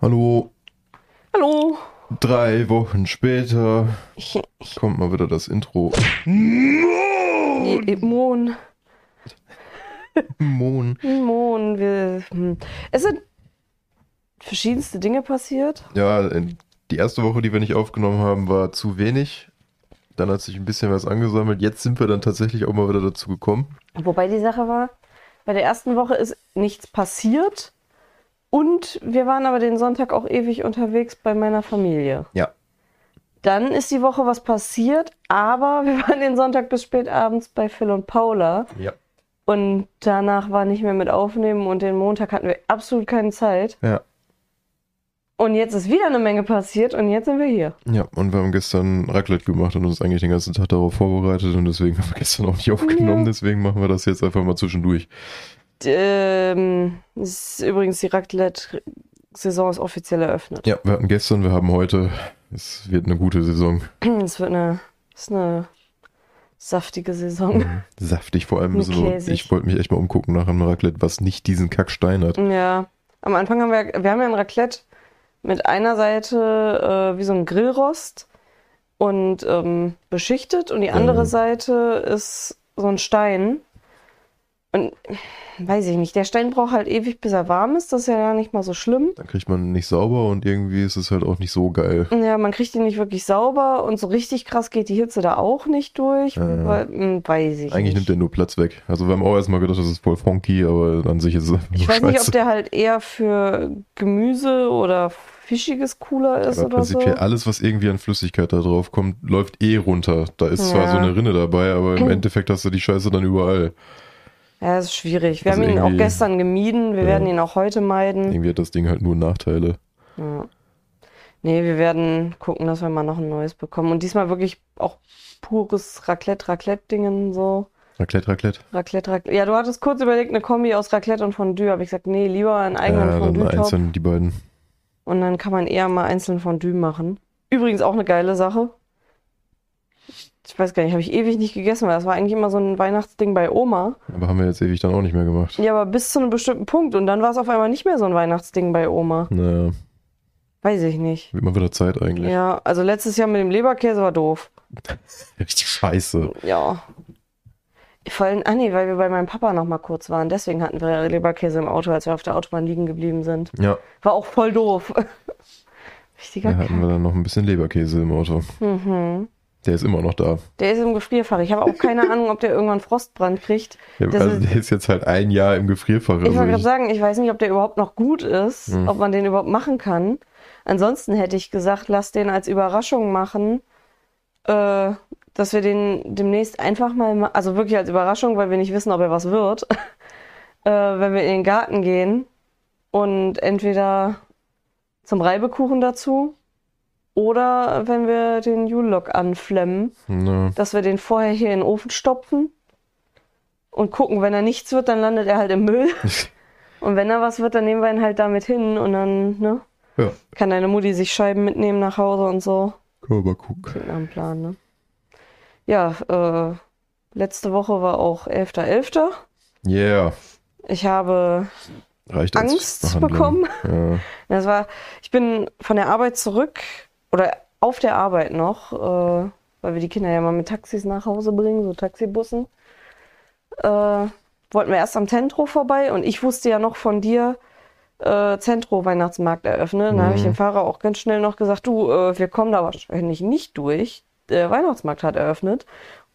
Hallo, Hallo. drei Wochen später kommt mal wieder das Intro. Mon. Mon. Mon. Wir, hm. Es sind verschiedenste Dinge passiert. Ja, äh, die erste Woche, die wir nicht aufgenommen haben, war zu wenig. Dann hat sich ein bisschen was angesammelt. Jetzt sind wir dann tatsächlich auch mal wieder dazu gekommen. Wobei die Sache war, bei der ersten Woche ist nichts passiert. Und wir waren aber den Sonntag auch ewig unterwegs bei meiner Familie. Ja. Dann ist die Woche was passiert, aber wir waren den Sonntag bis spät abends bei Phil und Paula. Ja. Und danach war nicht mehr mit Aufnehmen und den Montag hatten wir absolut keine Zeit. Ja. Und jetzt ist wieder eine Menge passiert und jetzt sind wir hier. Ja, und wir haben gestern Raclette gemacht und uns eigentlich den ganzen Tag darauf vorbereitet und deswegen haben wir gestern auch nicht aufgenommen. Ja. Deswegen machen wir das jetzt einfach mal zwischendurch. Ähm, ist übrigens die Raclette-Saison ist offiziell eröffnet. Ja, wir hatten gestern, wir haben heute. Es wird eine gute Saison. Es wird eine, es ist eine saftige Saison. Saftig vor allem Mit so. Käsig. Ich wollte mich echt mal umgucken nach einem Raclette, was nicht diesen Kackstein hat. Ja, am Anfang haben wir, wir haben ja ein Raclette mit einer Seite äh, wie so ein Grillrost und ähm, beschichtet und die andere Ja. Seite ist so ein Stein. Und weiß ich nicht, der Stein braucht halt ewig, bis er warm ist. Das ist ja gar nicht mal so schlimm. Dann kriegt man nicht sauber und irgendwie ist es halt auch nicht so geil. Ja, man kriegt ihn nicht wirklich sauber und so richtig krass geht die Hitze da auch nicht durch. Ja. Weil, hm, weiß ich Eigentlich nicht. nimmt der nur Platz weg. Also wir haben auch erstmal gedacht, das ist voll funky, aber an sich ist es einfach Ich weiß nicht, ob scheiße. der halt eher für Gemüse oder Fischiges cooler ist aber oder so. prinzipiell alles, was irgendwie an Flüssigkeit da drauf kommt, läuft eh runter. Da ist zwar Ja. so eine Rinne dabei, aber im Endeffekt hast du die Scheiße dann überall. Ja, das ist schwierig. Wir Also haben ihn auch gestern gemieden. Wir Ja. werden ihn auch heute meiden. Irgendwie hat das Ding halt nur Nachteile. Ja. Nee, wir werden gucken, dass wir mal noch ein neues bekommen. Und diesmal wirklich auch pures Raclette, Raclette-Dingen so. Raclette, Raclette. Raclette, Raclette. Ja, du hattest kurz überlegt, eine Kombi aus Raclette und Fondue. Habe ich gesagt, nee, lieber einen eigenen Ja, dann Fondue-Topf. einzeln die beiden. Und dann kann man eher mal einzeln Fondue machen. Übrigens auch eine geile Sache. Ich weiß gar nicht, habe ich ewig nicht gegessen, weil das war eigentlich immer so ein Weihnachtsding bei Oma. Aber haben wir jetzt ewig dann auch nicht mehr gemacht. Ja, aber bis zu einem bestimmten Punkt. Und dann war es auf einmal nicht mehr so ein Weihnachtsding bei Oma. Naja, Weiß ich nicht. wird mal wieder Zeit eigentlich. Ja, also letztes Jahr mit dem Leberkäse war doof. Richtig scheiße. Ja. Vor allem, ah nee, weil wir bei meinem Papa noch mal kurz waren. Deswegen hatten wir Leberkäse im Auto, als wir auf der Autobahn liegen geblieben sind. Ja, War auch voll doof. Richtiger da hatten wir dann noch ein bisschen Leberkäse im Auto. Mhm. Der ist immer noch da. Der ist im Gefrierfach. Ich habe auch keine Ahnung, ob der irgendwann Frostbrand kriegt. Ja, also ist- der ist jetzt halt ein Jahr im Gefrierfach. Ich Also wollte gerade ich, sagen, ich weiß nicht, ob der überhaupt noch gut ist, Hm. ob man den überhaupt machen kann. Ansonsten hätte ich gesagt, lass den als Überraschung machen, äh, dass wir den demnächst einfach mal, ma- also wirklich als Überraschung, weil wir nicht wissen, ob er was wird, äh, wenn wir in den Garten gehen und entweder zum Reibekuchen dazu oder wenn wir den Julok anflemmen, na, dass wir den vorher hier in den Ofen stopfen und gucken, wenn er nichts wird, dann landet er halt im Müll. Und wenn er was wird, dann nehmen wir ihn halt damit hin und dann, ne? ja, Kann deine Mutti sich Scheiben mitnehmen nach Hause und so. Körperkuck. Klingt nach einem Plan, ne? Ja, äh, letzte Woche war auch 11.11. Yeah, Ich habe Angst bekommen. Ja. Das war, ich bin von der Arbeit zurück oder auf der Arbeit noch, äh, weil wir die Kinder ja mal mit Taxis nach Hause bringen, so Taxibussen. Äh, wollten wir erst am Zentro vorbei und ich wusste ja noch von dir, äh, Zentro Weihnachtsmarkt eröffnet. Dann habe ich Mhm. dem Fahrer auch ganz schnell noch gesagt, du, äh, wir kommen da wahrscheinlich nicht durch. Der Weihnachtsmarkt hat eröffnet.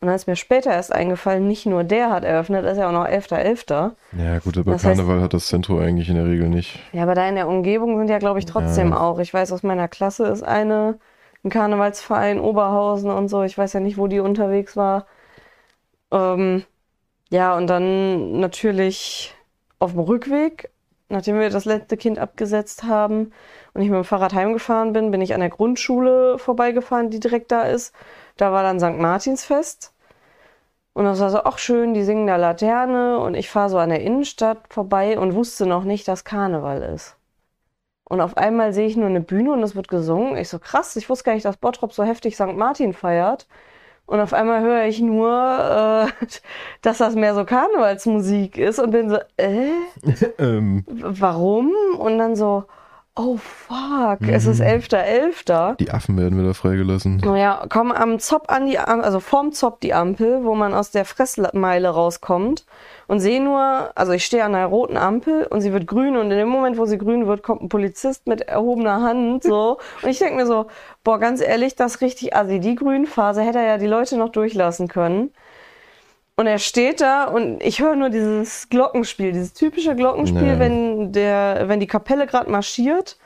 Und dann ist mir später erst eingefallen, nicht nur der hat eröffnet, ist ja auch noch 11.11. ja, gut, aber Das heißt- Karneval hat das Zentrum eigentlich in der Regel nicht. Ja, aber da in der Umgebung sind ja, glaube ich, trotzdem Ja. auch. Ich weiß, aus meiner Klasse ist eine, ein Karnevalsverein, Oberhausen und so. Ich weiß ja nicht, wo die unterwegs war. Ähm, ja, und dann natürlich auf dem Rückweg, nachdem wir das letzte Kind abgesetzt haben und ich mit dem Fahrrad heimgefahren bin, bin ich an der Grundschule vorbeigefahren, die direkt da ist. Da war dann St. Martinsfest. Und das war so, ach schön, die singen da Laterne und ich fahre so an der Innenstadt vorbei und wusste noch nicht, dass Karneval ist. Und auf einmal sehe ich nur eine Bühne und es wird gesungen. Ich so, krass, ich wusste gar nicht, dass Bottrop so heftig St. Martin feiert. Und auf einmal höre ich nur, äh, dass das mehr so Karnevalsmusik ist und bin so, äh, ähm, warum? Und dann so, oh fuck, es ist 11.11. Die Affen werden wieder freigelassen. Naja, komm am Zopp an die Ampel, also vorm Zopp die Ampel, wo man aus der Fressmeile rauskommt und sehe nur, also ich stehe an einer roten Ampel und sie wird grün und in dem Moment, wo sie grün wird, kommt ein Polizist mit erhobener Hand so und ich denke mir so, boah, ganz ehrlich, das ist richtig assi. Die Grünphase hätte er ja die Leute noch durchlassen können. Und er steht da und ich höre nur dieses Glockenspiel, dieses typische Glockenspiel, Nee. wenn der, wenn die Kapelle gerade marschiert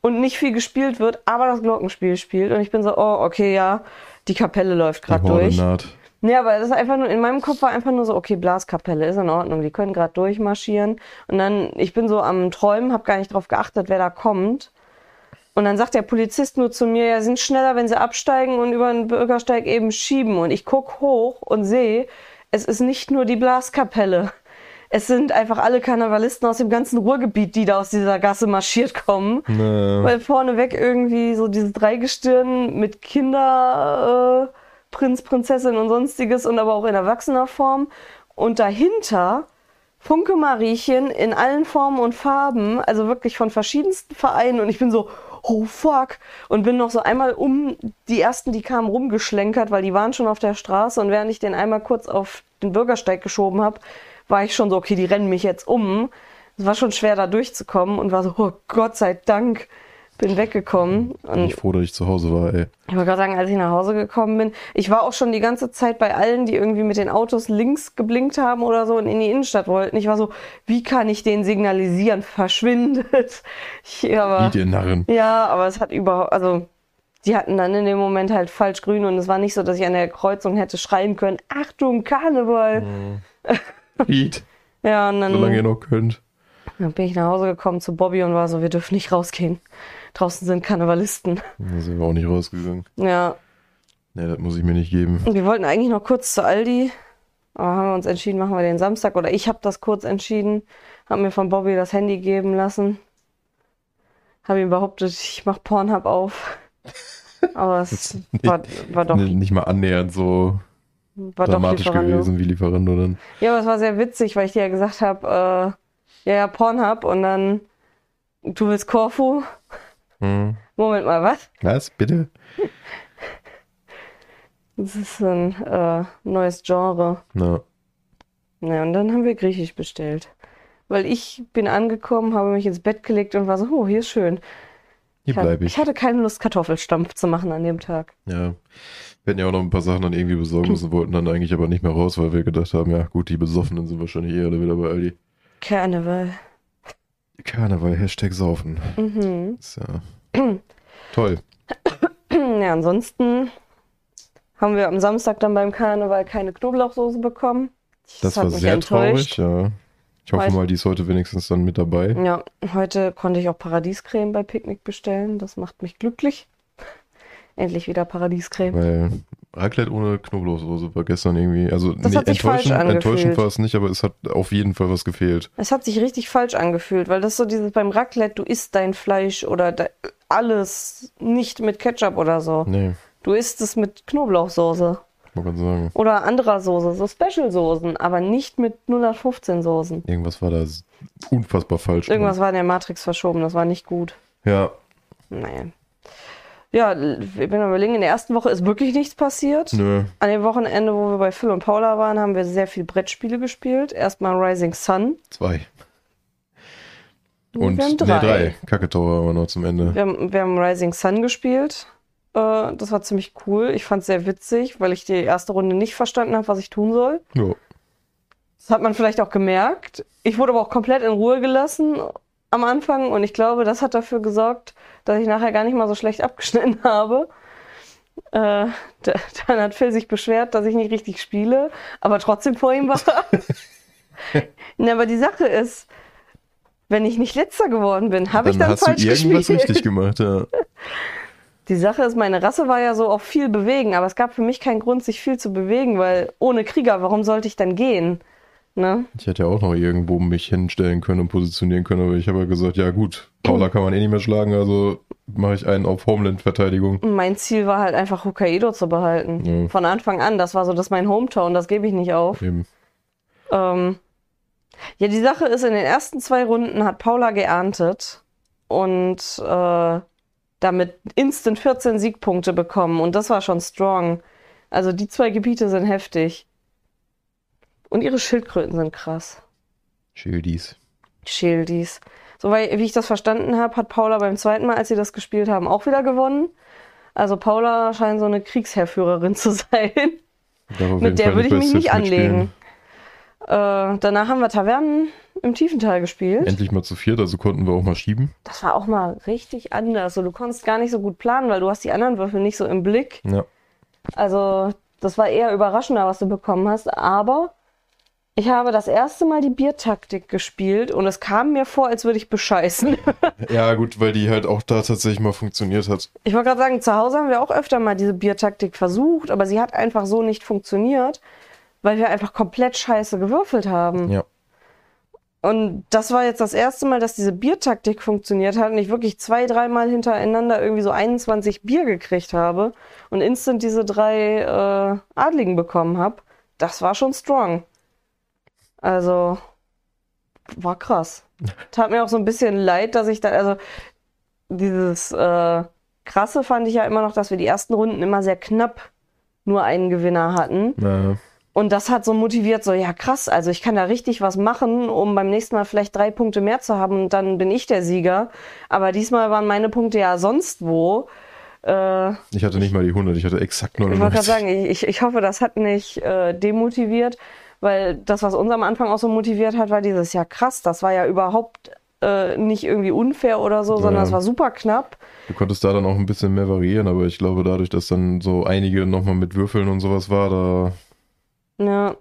und nicht viel gespielt wird, aber das Glockenspiel spielt. Und ich bin so, oh, okay, ja, die Kapelle läuft gerade durch. naht. Nee, aber das ist einfach nur, in meinem Kopf war einfach nur so, okay, Blaskapelle ist in Ordnung, die können gerade durchmarschieren. Und dann, ich bin so am Träumen, habe gar nicht drauf geachtet, wer da kommt. Und dann sagt der Polizist nur zu mir, ja, sind schneller, wenn sie absteigen und über den Bürgersteig eben schieben. Und ich guck hoch und sehe, es ist nicht nur die Blaskapelle. Es sind einfach alle Karnevalisten aus dem ganzen Ruhrgebiet, die da aus dieser Gasse marschiert kommen. Na, Weil vorneweg irgendwie so dieses Dreigestirn mit Kinder, äh, Prinz, Prinzessin und sonstiges und aber auch in erwachsener Form. Und dahinter Funke Mariechen in allen Formen und Farben, also wirklich von verschiedensten Vereinen. Und ich bin so, oh fuck. Und bin noch so einmal um die ersten, die kamen, rumgeschlenkert, weil die waren schon auf der Straße. Und während ich den einmal kurz auf den Bürgersteig geschoben habe, war ich schon so, okay, die rennen mich jetzt um. Es war schon schwer, da durchzukommen und war so, oh Gott sei Dank, bin weggekommen. bin Und ich froh, dass ich zu Hause war, ey. ich wollte gerade sagen, als ich nach Hause gekommen bin, ich war auch schon die ganze Zeit bei allen, die irgendwie mit den Autos links geblinkt haben oder so und in die Innenstadt wollten. Ich war so, wie kann ich denen signalisieren, verschwindet. Ich, aber, Narren. ja, aber es hat überhaupt, also die hatten dann in dem Moment halt falsch grün und es war nicht so, dass ich an der Kreuzung hätte schreien können, Achtung, Karneval. Idiot, Ja, und dann, solange ihr noch könnt. dann bin ich nach Hause gekommen zu Bobby und war so, wir dürfen nicht rausgehen. Draußen sind Karnevalisten. Da sind wir auch nicht rausgegangen. Ja, Nee, das muss ich mir nicht geben. Wir wollten eigentlich noch kurz zu Aldi, aber haben wir uns entschieden, machen wir den Samstag. Oder ich habe das kurz entschieden, habe mir von Bobby das Handy geben lassen. Habe ihm behauptet, ich mache Pornhub auf. Aber es war, war doch, Nicht mal annähernd so war dramatisch gewesen wie Lieferando dann. Ja, aber es war sehr witzig, weil ich dir ja gesagt habe, äh, ja, ja, Pornhub und dann, du willst Korfu? Hm. Moment mal, was? Was? Bitte? Das ist ein äh, neues Genre. Na, Ja, und dann haben wir Griechisch bestellt. Weil ich bin angekommen, habe mich ins Bett gelegt und war so, oh, hier ist schön. hier bleibe ich. ich hatte keine Lust, Kartoffelstampf zu machen an dem Tag. Ja. Wir hätten ja auch noch ein paar Sachen dann irgendwie besorgen müssen, wollten dann eigentlich aber nicht mehr raus, weil wir gedacht haben, ja gut, die Besoffenen sind wahrscheinlich eher alle wieder bei Aldi. Karneval. Karneval, Hashtag saufen. Mhm. Ist ja toll. Ja, ansonsten haben wir am Samstag dann beim Karneval keine Knoblauchsoße bekommen. Das hat war sehr enttäuscht. traurig, ja. Ich hoffe Weiß- mal, die ist heute wenigstens dann mit dabei. Ja, heute konnte ich auch Paradiescreme bei Picknick bestellen. Das macht mich glücklich. Endlich wieder Paradiescreme. Weil Raclette ohne Knoblauchsoße war gestern irgendwie, also Das nee, enttäuschend, enttäuschend war es nicht, aber es hat auf jeden Fall was gefehlt. Es hat sich richtig falsch angefühlt, weil das so dieses beim Raclette, du isst dein Fleisch oder de alles nicht mit Ketchup oder so. Nee, Du isst es mit Knoblauchsoße man kann sagen. oder anderer Soße, so Special-Soßen, aber nicht mit 0815 Soßen. Irgendwas war da unfassbar falsch. Irgendwas war in der Matrix verschoben, das war nicht gut. Ja, Nee. Ja, ich bin am überlegen, in der ersten Woche ist wirklich nichts passiert. nö. An dem Wochenende, wo wir bei Phil und Paula waren, haben wir sehr viel Brettspiele gespielt. Erstmal Rising Sun. Zwei. Und wir haben nee, drei. drei. Kacke-Tower aber noch zum Ende. Wir haben, wir haben Rising Sun gespielt. Äh, das war ziemlich cool. Ich fand es sehr witzig, weil ich die erste Runde nicht verstanden habe, was ich tun soll. Ja. Das hat man vielleicht auch gemerkt. Ich wurde aber auch komplett in Ruhe gelassen am Anfang und ich glaube, das hat dafür gesorgt, dass ich nachher gar nicht mal so schlecht abgeschnitten habe. Äh, da- dann hat Phil sich beschwert, dass ich nicht richtig spiele, aber trotzdem vor ihm war. Na, aber die Sache ist, wenn ich nicht letzter geworden bin, habe ich dann hast du falsch irgendwas gespielt. richtig gemacht, ja. Die Sache ist, meine Rasse war ja so auch viel bewegen, aber es gab für mich keinen Grund, sich viel zu bewegen, weil ohne Krieger, warum sollte ich dann gehen? Ne? Ich hätte ja auch noch irgendwo mich hinstellen können und positionieren können, aber ich habe ja gesagt, ja gut, Paula kann man eh nicht mehr schlagen, also mache ich einen auf Homeland-Verteidigung. Mein Ziel war halt einfach Hokkaido zu behalten. Ja. Von Anfang an, das war so, das ist mein Hometown, das gebe ich nicht auf. Eben. Ähm, ja, die Sache ist, in den ersten zwei Runden hat Paula geerntet und äh, damit instant 14 Siegpunkte bekommen. Und das war schon strong. Also die zwei Gebiete sind heftig. Und ihre Schildkröten sind krass. Schildis. Schildis. So wie ich das verstanden habe, hat Paula beim zweiten Mal, als sie das gespielt haben, auch wieder gewonnen. Also Paula scheint so eine Kriegsherrführerin zu sein. Mit der würde ich mich nicht anlegen. Äh, danach haben wir Tavernen im Tiefental gespielt. Endlich mal zu viert, also konnten wir auch mal schieben. Das war auch mal richtig anders. So, du konntest gar nicht so gut planen, weil du hast die anderen Würfel nicht so im Blick. Ja. Also das war eher überraschender, was du bekommen hast. Aber ich habe das erste Mal die Biertaktik gespielt und es kam mir vor, als würde ich bescheißen. ja, gut, weil die halt auch da tatsächlich mal funktioniert hat. Ich wollte gerade sagen, zu Hause haben wir auch öfter mal diese Biertaktik versucht, aber sie hat einfach so nicht funktioniert, weil wir einfach komplett scheiße gewürfelt haben. Ja. Und das war jetzt das erste Mal, dass diese Biertaktik funktioniert hat und ich wirklich zwei, dreimal hintereinander irgendwie so 21 Bier gekriegt habe und instant diese drei äh, Adligen bekommen habe. Das war schon strong. Also, war krass. Tat mir auch so ein bisschen leid, dass ich da, also, dieses äh, Krasse fand ich ja immer noch, dass wir die ersten Runden immer sehr knapp nur einen Gewinner hatten. Ja. Und das hat so motiviert, so, ja krass, also ich kann da richtig was machen, um beim nächsten Mal vielleicht drei Punkte mehr zu haben und dann bin ich der Sieger. Aber diesmal waren meine Punkte ja sonst wo. Äh, ich hatte nicht mal die 100, ich hatte exakt 99. Ich wollte gerade sagen, ich, ich hoffe, das hat nicht äh, demotiviert. Weil das, was uns am Anfang auch so motiviert hat, war dieses, ja krass, das war ja überhaupt äh, nicht irgendwie unfair oder so, sondern es war super knapp. Du konntest da dann auch ein bisschen mehr variieren, aber ich glaube, dadurch, dass dann so einige nochmal mit Würfeln und sowas war, da. Ja.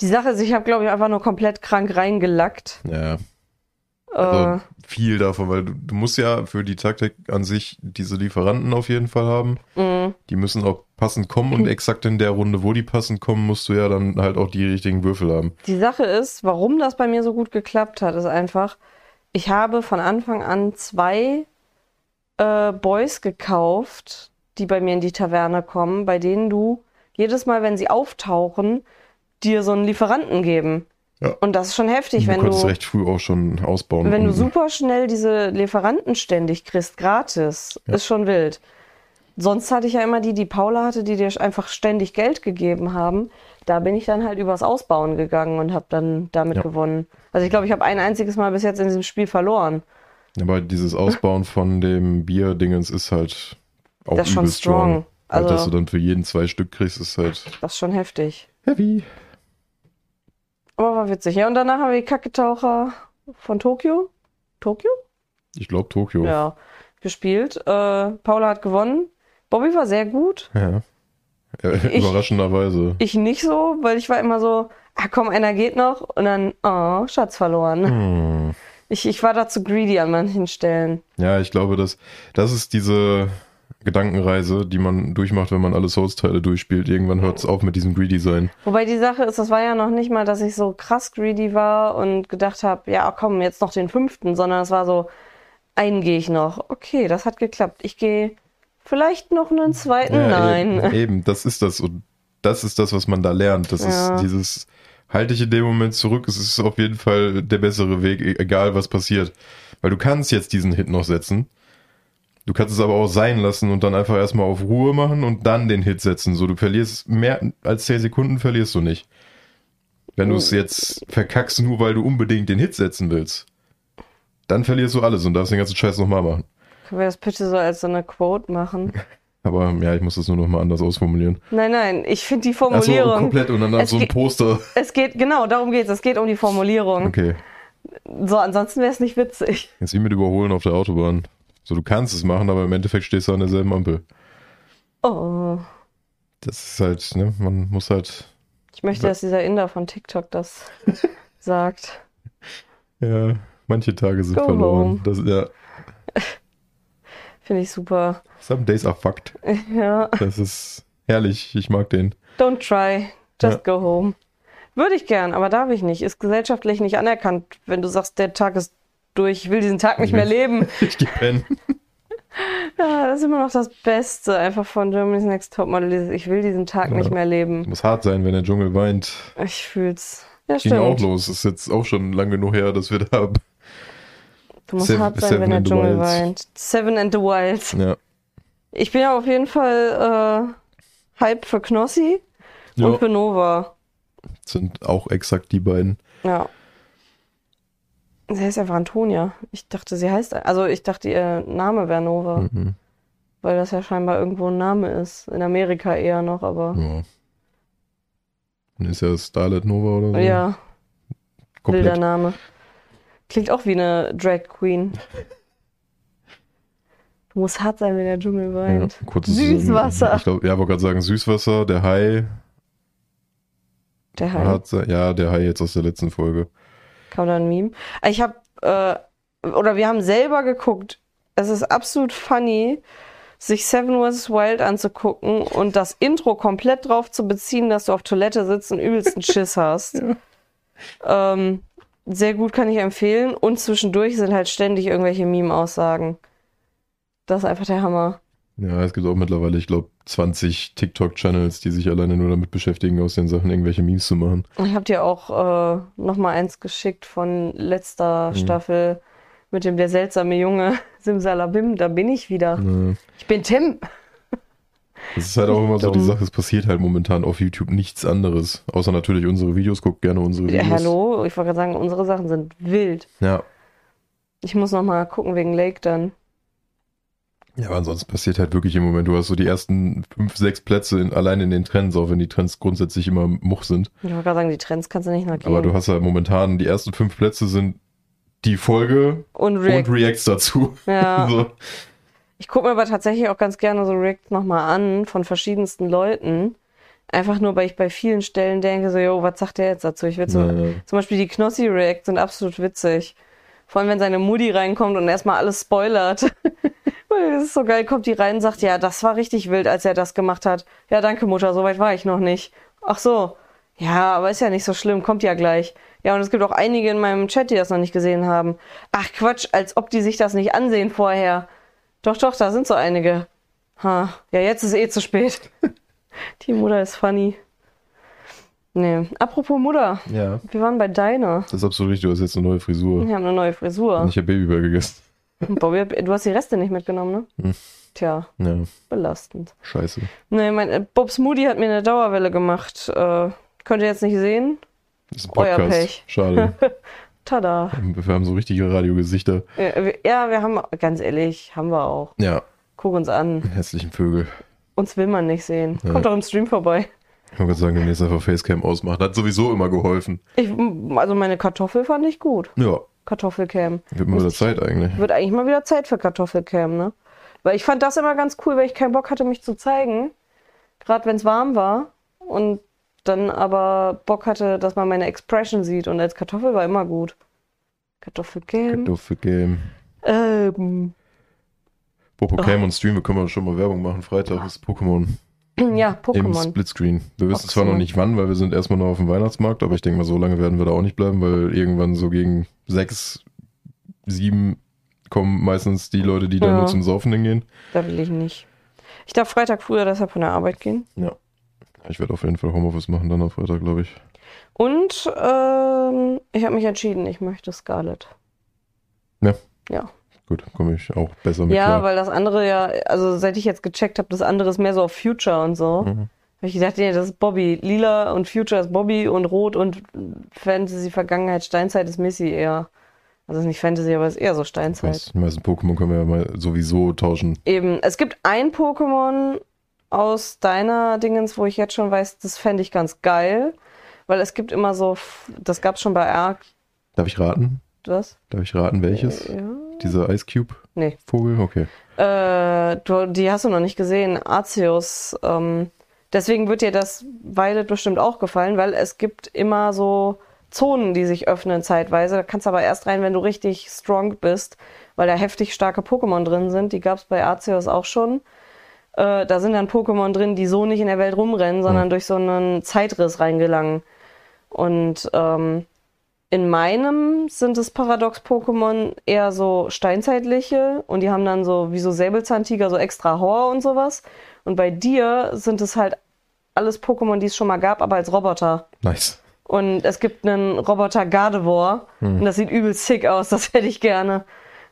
Die Sache ist, ich habe, glaube ich, einfach nur komplett krank reingelackt. Ja. Also viel davon, weil du, du, musst ja für die Taktik an sich diese Lieferanten auf jeden Fall haben. Mhm. Die müssen auch passend kommen und exakt in der Runde, wo die passend kommen, musst du ja dann halt auch die richtigen Würfel haben. Die Sache ist, warum das bei mir so gut geklappt hat, ist einfach, ich habe von Anfang an zwei äh, Boys gekauft, die bei mir in die Taverne kommen, bei denen du jedes Mal, wenn sie auftauchen, dir so einen Lieferanten geben. Ja. Und das ist schon heftig, du wenn konntest du recht früh auch schon ausbauen. wenn du super schnell diese Lieferanten ständig kriegst, gratis, Ja. ist schon wild. Sonst hatte ich ja immer die, die Paula hatte, die dir einfach ständig Geld gegeben haben. Da bin ich dann halt übers Ausbauen gegangen und habe dann damit Ja. gewonnen. Also ich glaube, ich habe ein einziges Mal bis jetzt in diesem Spiel verloren. Aber dieses Ausbauen von dem Bier-Dingens ist halt auch Das ist schon strong. strong. Also, dass du dann für jeden zwei Stück kriegst, ist halt Das ist schon heftig. heavy. Aber war witzig. Ja, und danach haben wir die Kacketaucher von Tokio. Tokio? Ich glaube Tokio. Ja. Gespielt. Äh, Paula hat gewonnen. Bobby war sehr gut. Ja. Äh, Ich- Überraschenderweise. Ich nicht so, weil ich war immer so, ah komm, einer geht noch und dann, oh, Schatz verloren. Hm. Ich, ich war da zu greedy an manchen Stellen. Ja, ich glaube, dass das ist diese Gedankenreise, die man durchmacht, wenn man alle Souls-Teile durchspielt. Irgendwann hört es auf mit diesem Greedy sein. Wobei die Sache ist, das war ja noch nicht mal, dass ich so krass greedy war und gedacht habe, ja komm, jetzt noch den fünften, sondern es war so, einen gehe ich noch. Okay, das hat geklappt. Ich gehe vielleicht noch einen zweiten. Ja, Nein. Eben, eben, das ist das. Und das ist das, was man da lernt. Das Ja. ist dieses, halte ich in dem Moment zurück, es ist auf jeden Fall der bessere Weg, e- egal was passiert. Weil du kannst jetzt diesen Hit noch setzen. Du kannst es aber auch sein lassen und dann einfach erstmal auf Ruhe machen und dann den Hit setzen. So, du verlierst mehr als 10 Sekunden verlierst du nicht. Wenn du es Oh. jetzt verkackst, nur weil du unbedingt den Hit setzen willst, dann verlierst du alles und darfst den ganzen Scheiß nochmal machen. Können wir das bitte so als so eine Quote machen? Aber ja, ich muss das nur nochmal anders ausformulieren. Nein, nein, ich finde die Formulierung. komplett und dann Es so ein geht- Poster. Es geht, genau, darum geht's. Es geht um die Formulierung. Okay. So, ansonsten wäre es nicht witzig. Jetzt wie mit Überholen auf der Autobahn. So, du kannst es machen, aber im Endeffekt stehst du an derselben Ampel. Oh. Das ist halt, ne, man muss halt, Ich möchte, dass dieser Inder von TikTok das sagt. ja, manche Tage sind Go verloren. home. Das, ja, Finde ich super. some days are fucked. Ja. Das ist herrlich, ich mag den. Don't try. Just Ja. go home. Würde ich gern, aber darf ich nicht. Ist gesellschaftlich nicht anerkannt, wenn du sagst, der Tag ist durch, ich will diesen Tag nicht mehr leben. Ich geh pennen. Ja, das ist immer noch das Beste einfach von Germany's Next Topmodel. Ich will diesen Tag Ja. nicht mehr leben. Muss hart sein, wenn der Dschungel weint. Ich fühl's. Ja, Ging auch stimmt. los. Ist jetzt auch schon lange genug her, dass wir da Du musst Seven- hart sein, Seven wenn der Dschungel weint. Seven and the Wilds. Ja. Ich bin ja auf jeden Fall äh, Hype für Knossi ja. und für Nova. Sind auch exakt die beiden. Ja. Sie heißt einfach Antonia. Ich dachte, sie heißt, also ich dachte, ihr Name wäre Nova, Mhm. weil das ja scheinbar irgendwo ein Name ist. In Amerika eher noch, aber Ja. Ist ja Starlet Nova oder so. ja, wilder Komplett. Name. Klingt auch wie eine Drag Queen. Du musst hart sein, wenn der Dschungel Ja, weint. kurzes Süßwasser. Ich glaube, ja, wollte gerade sagen, Süßwasser, der Hai. Der Hai. Hat, ja, der Hai jetzt aus der letzten Folge. Kam da ein Meme? Ich habe, äh, oder wir haben selber geguckt. Es ist absolut funny, sich Seven vs. Wild anzugucken und das Intro komplett drauf zu beziehen, dass du auf Toilette sitzt und übelsten Schiss hast. Ähm, sehr gut kann ich empfehlen. Und zwischendurch sind halt ständig irgendwelche Meme-Aussagen. Das ist einfach der Hammer. Ja, es gibt auch mittlerweile, ich glaube, 20 TikTok-Channels, die sich alleine nur damit beschäftigen, aus den Sachen irgendwelche Memes zu machen. Ich habe dir auch äh, noch mal eins geschickt von letzter Mhm. Staffel mit dem der seltsame Junge Simsalabim. Da bin ich wieder. Ne. Ich bin Tim. Es ist halt auch immer so die. Sache, es passiert halt momentan auf YouTube nichts anderes. Außer natürlich unsere Videos. Guckt gerne unsere Ja, Videos. hallo, ich wollte gerade sagen, unsere Sachen sind wild. Ja. Ich muss noch mal gucken wegen Lake dann. Ja, aber ansonsten passiert halt wirklich im Moment. Du hast so die ersten fünf, sechs Plätze in, allein in den Trends, auch wenn die Trends grundsätzlich immer Much sind. Ich wollte gerade sagen, die Trends kannst du nicht nachgehen. Aber du hast halt momentan, die ersten fünf Plätze sind die Folge und React. und Reacts dazu. ja. so. Ich gucke mir aber tatsächlich auch ganz gerne so Reacts nochmal an von verschiedensten Leuten. Einfach nur, weil ich bei vielen Stellen denke, so, yo, was sagt der jetzt dazu? Ich will so, Ja. zum Beispiel die Knossi-Reacts sind absolut witzig. Vor allem, wenn seine Mutti reinkommt und erstmal alles spoilert. Weil das ist so geil, kommt die rein und sagt, ja, das war richtig wild, als er das gemacht hat. Ja, danke, Mutter, so weit war ich noch nicht. Ach so. Ja, aber ist ja nicht so schlimm, kommt ja gleich. Ja, und es gibt auch einige in meinem Chat, die das noch nicht gesehen haben. Ach Quatsch, als ob die sich das nicht ansehen vorher. Doch, doch, da sind so einige. Ha, ja, jetzt ist eh zu spät. die Mutter ist funny. Nee, apropos Mutter, ja. wir waren bei deiner. Das ist absolut richtig. Du hast jetzt eine neue Frisur. Wir haben eine neue Frisur. Und ich habe Babybär gegessen. Bobby, du hast die Reste nicht mitgenommen, ne? Hm. Tja, Ja, belastend. scheiße. Nee, mein äh, Bob Moody hat mir eine Dauerwelle gemacht. Äh, könnt ihr jetzt nicht sehen? Das ist ein Euer Podcast. Pech. Schade. Tada. Wir haben so richtige Radiogesichter. Ja, wir- Ja, wir haben, ganz ehrlich, haben wir auch. Ja, Guck uns an. hässlichen Vögel. Uns will man nicht sehen. Ja. Kommt doch im Stream vorbei. Ich wollte sagen, demnächst einfach Facecam ausmachen. Hat sowieso immer geholfen. Ich, also meine Kartoffel fand ich gut. Ja, Kartoffelcam. wird mal wieder Zeit eigentlich. Wird eigentlich mal wieder Zeit für Kartoffelcam, ne? Weil ich fand das immer ganz cool, weil ich keinen Bock hatte, mich zu zeigen. Gerade wenn es warm war. Und dann aber Bock hatte, dass man meine Expression sieht. Und als Kartoffel war immer gut. Kartoffelcam. Kartoffelgame. Ähm, Popocam und Stream, wir können wir schon mal Werbung machen. Freitag ist Pokémon ja, im Pokémon. Splitscreen. Wir wissen Boxen. zwar noch nicht wann, weil wir sind erstmal noch auf dem Weihnachtsmarkt, aber ich denke mal, so lange werden wir da auch nicht bleiben, weil irgendwann so gegen sechs, sieben kommen meistens die Leute, die da Ja. nur zum Saufen hingehen. Da will ich nicht. Ich darf Freitag früher deshalb von der Arbeit gehen. Ich werde auf jeden Fall Homeoffice machen dann am Freitag, glaube ich. Und ähm, ich habe mich entschieden, ich möchte Scarlett. Ja. Ja. Gut, komme ich auch besser mit Ja, klar. weil das andere ja, also seit ich jetzt gecheckt habe, das andere ist mehr so auf Future und so. Mhm. Habe ich gedacht, nee, das ist Bobby. Lila und Future ist Bobby und Rot und Fantasy, Vergangenheit, Steinzeit ist Missy eher. Also ist nicht Fantasy, aber ist eher so Steinzeit. Was, die meisten Pokémon können wir ja mal sowieso tauschen. Eben, es gibt ein Pokémon aus deiner Dingens, wo ich jetzt schon weiß, das fände ich ganz geil. Weil es gibt immer so, das gab es schon bei Ark, Darf ich raten? was? Darf ich raten, welches? Ja. Dieser Ice Cube Nee. Vogel? Okay. Äh, du, die hast du noch nicht gesehen, Arceus. Ähm, deswegen wird dir das Violet bestimmt auch gefallen, weil es gibt immer so Zonen, die sich öffnen zeitweise. Da kannst du aber erst rein, wenn du richtig strong bist, weil da heftig starke Pokémon drin sind. Die gab es bei Arceus auch schon. Äh, da sind dann Pokémon drin, die so nicht in der Welt rumrennen, sondern Hm. durch so einen Zeitriss reingelangen. Und ähm, in meinem sind es Paradox-Pokémon eher so steinzeitliche und die haben dann so wie so Säbelzahntiger so extra Horror und sowas. Und bei dir sind es halt alles Pokémon, die es schon mal gab, aber als Roboter. Nice. Und es gibt einen Roboter Gardevoir Hm. und das sieht übel sick aus, das hätte ich gerne.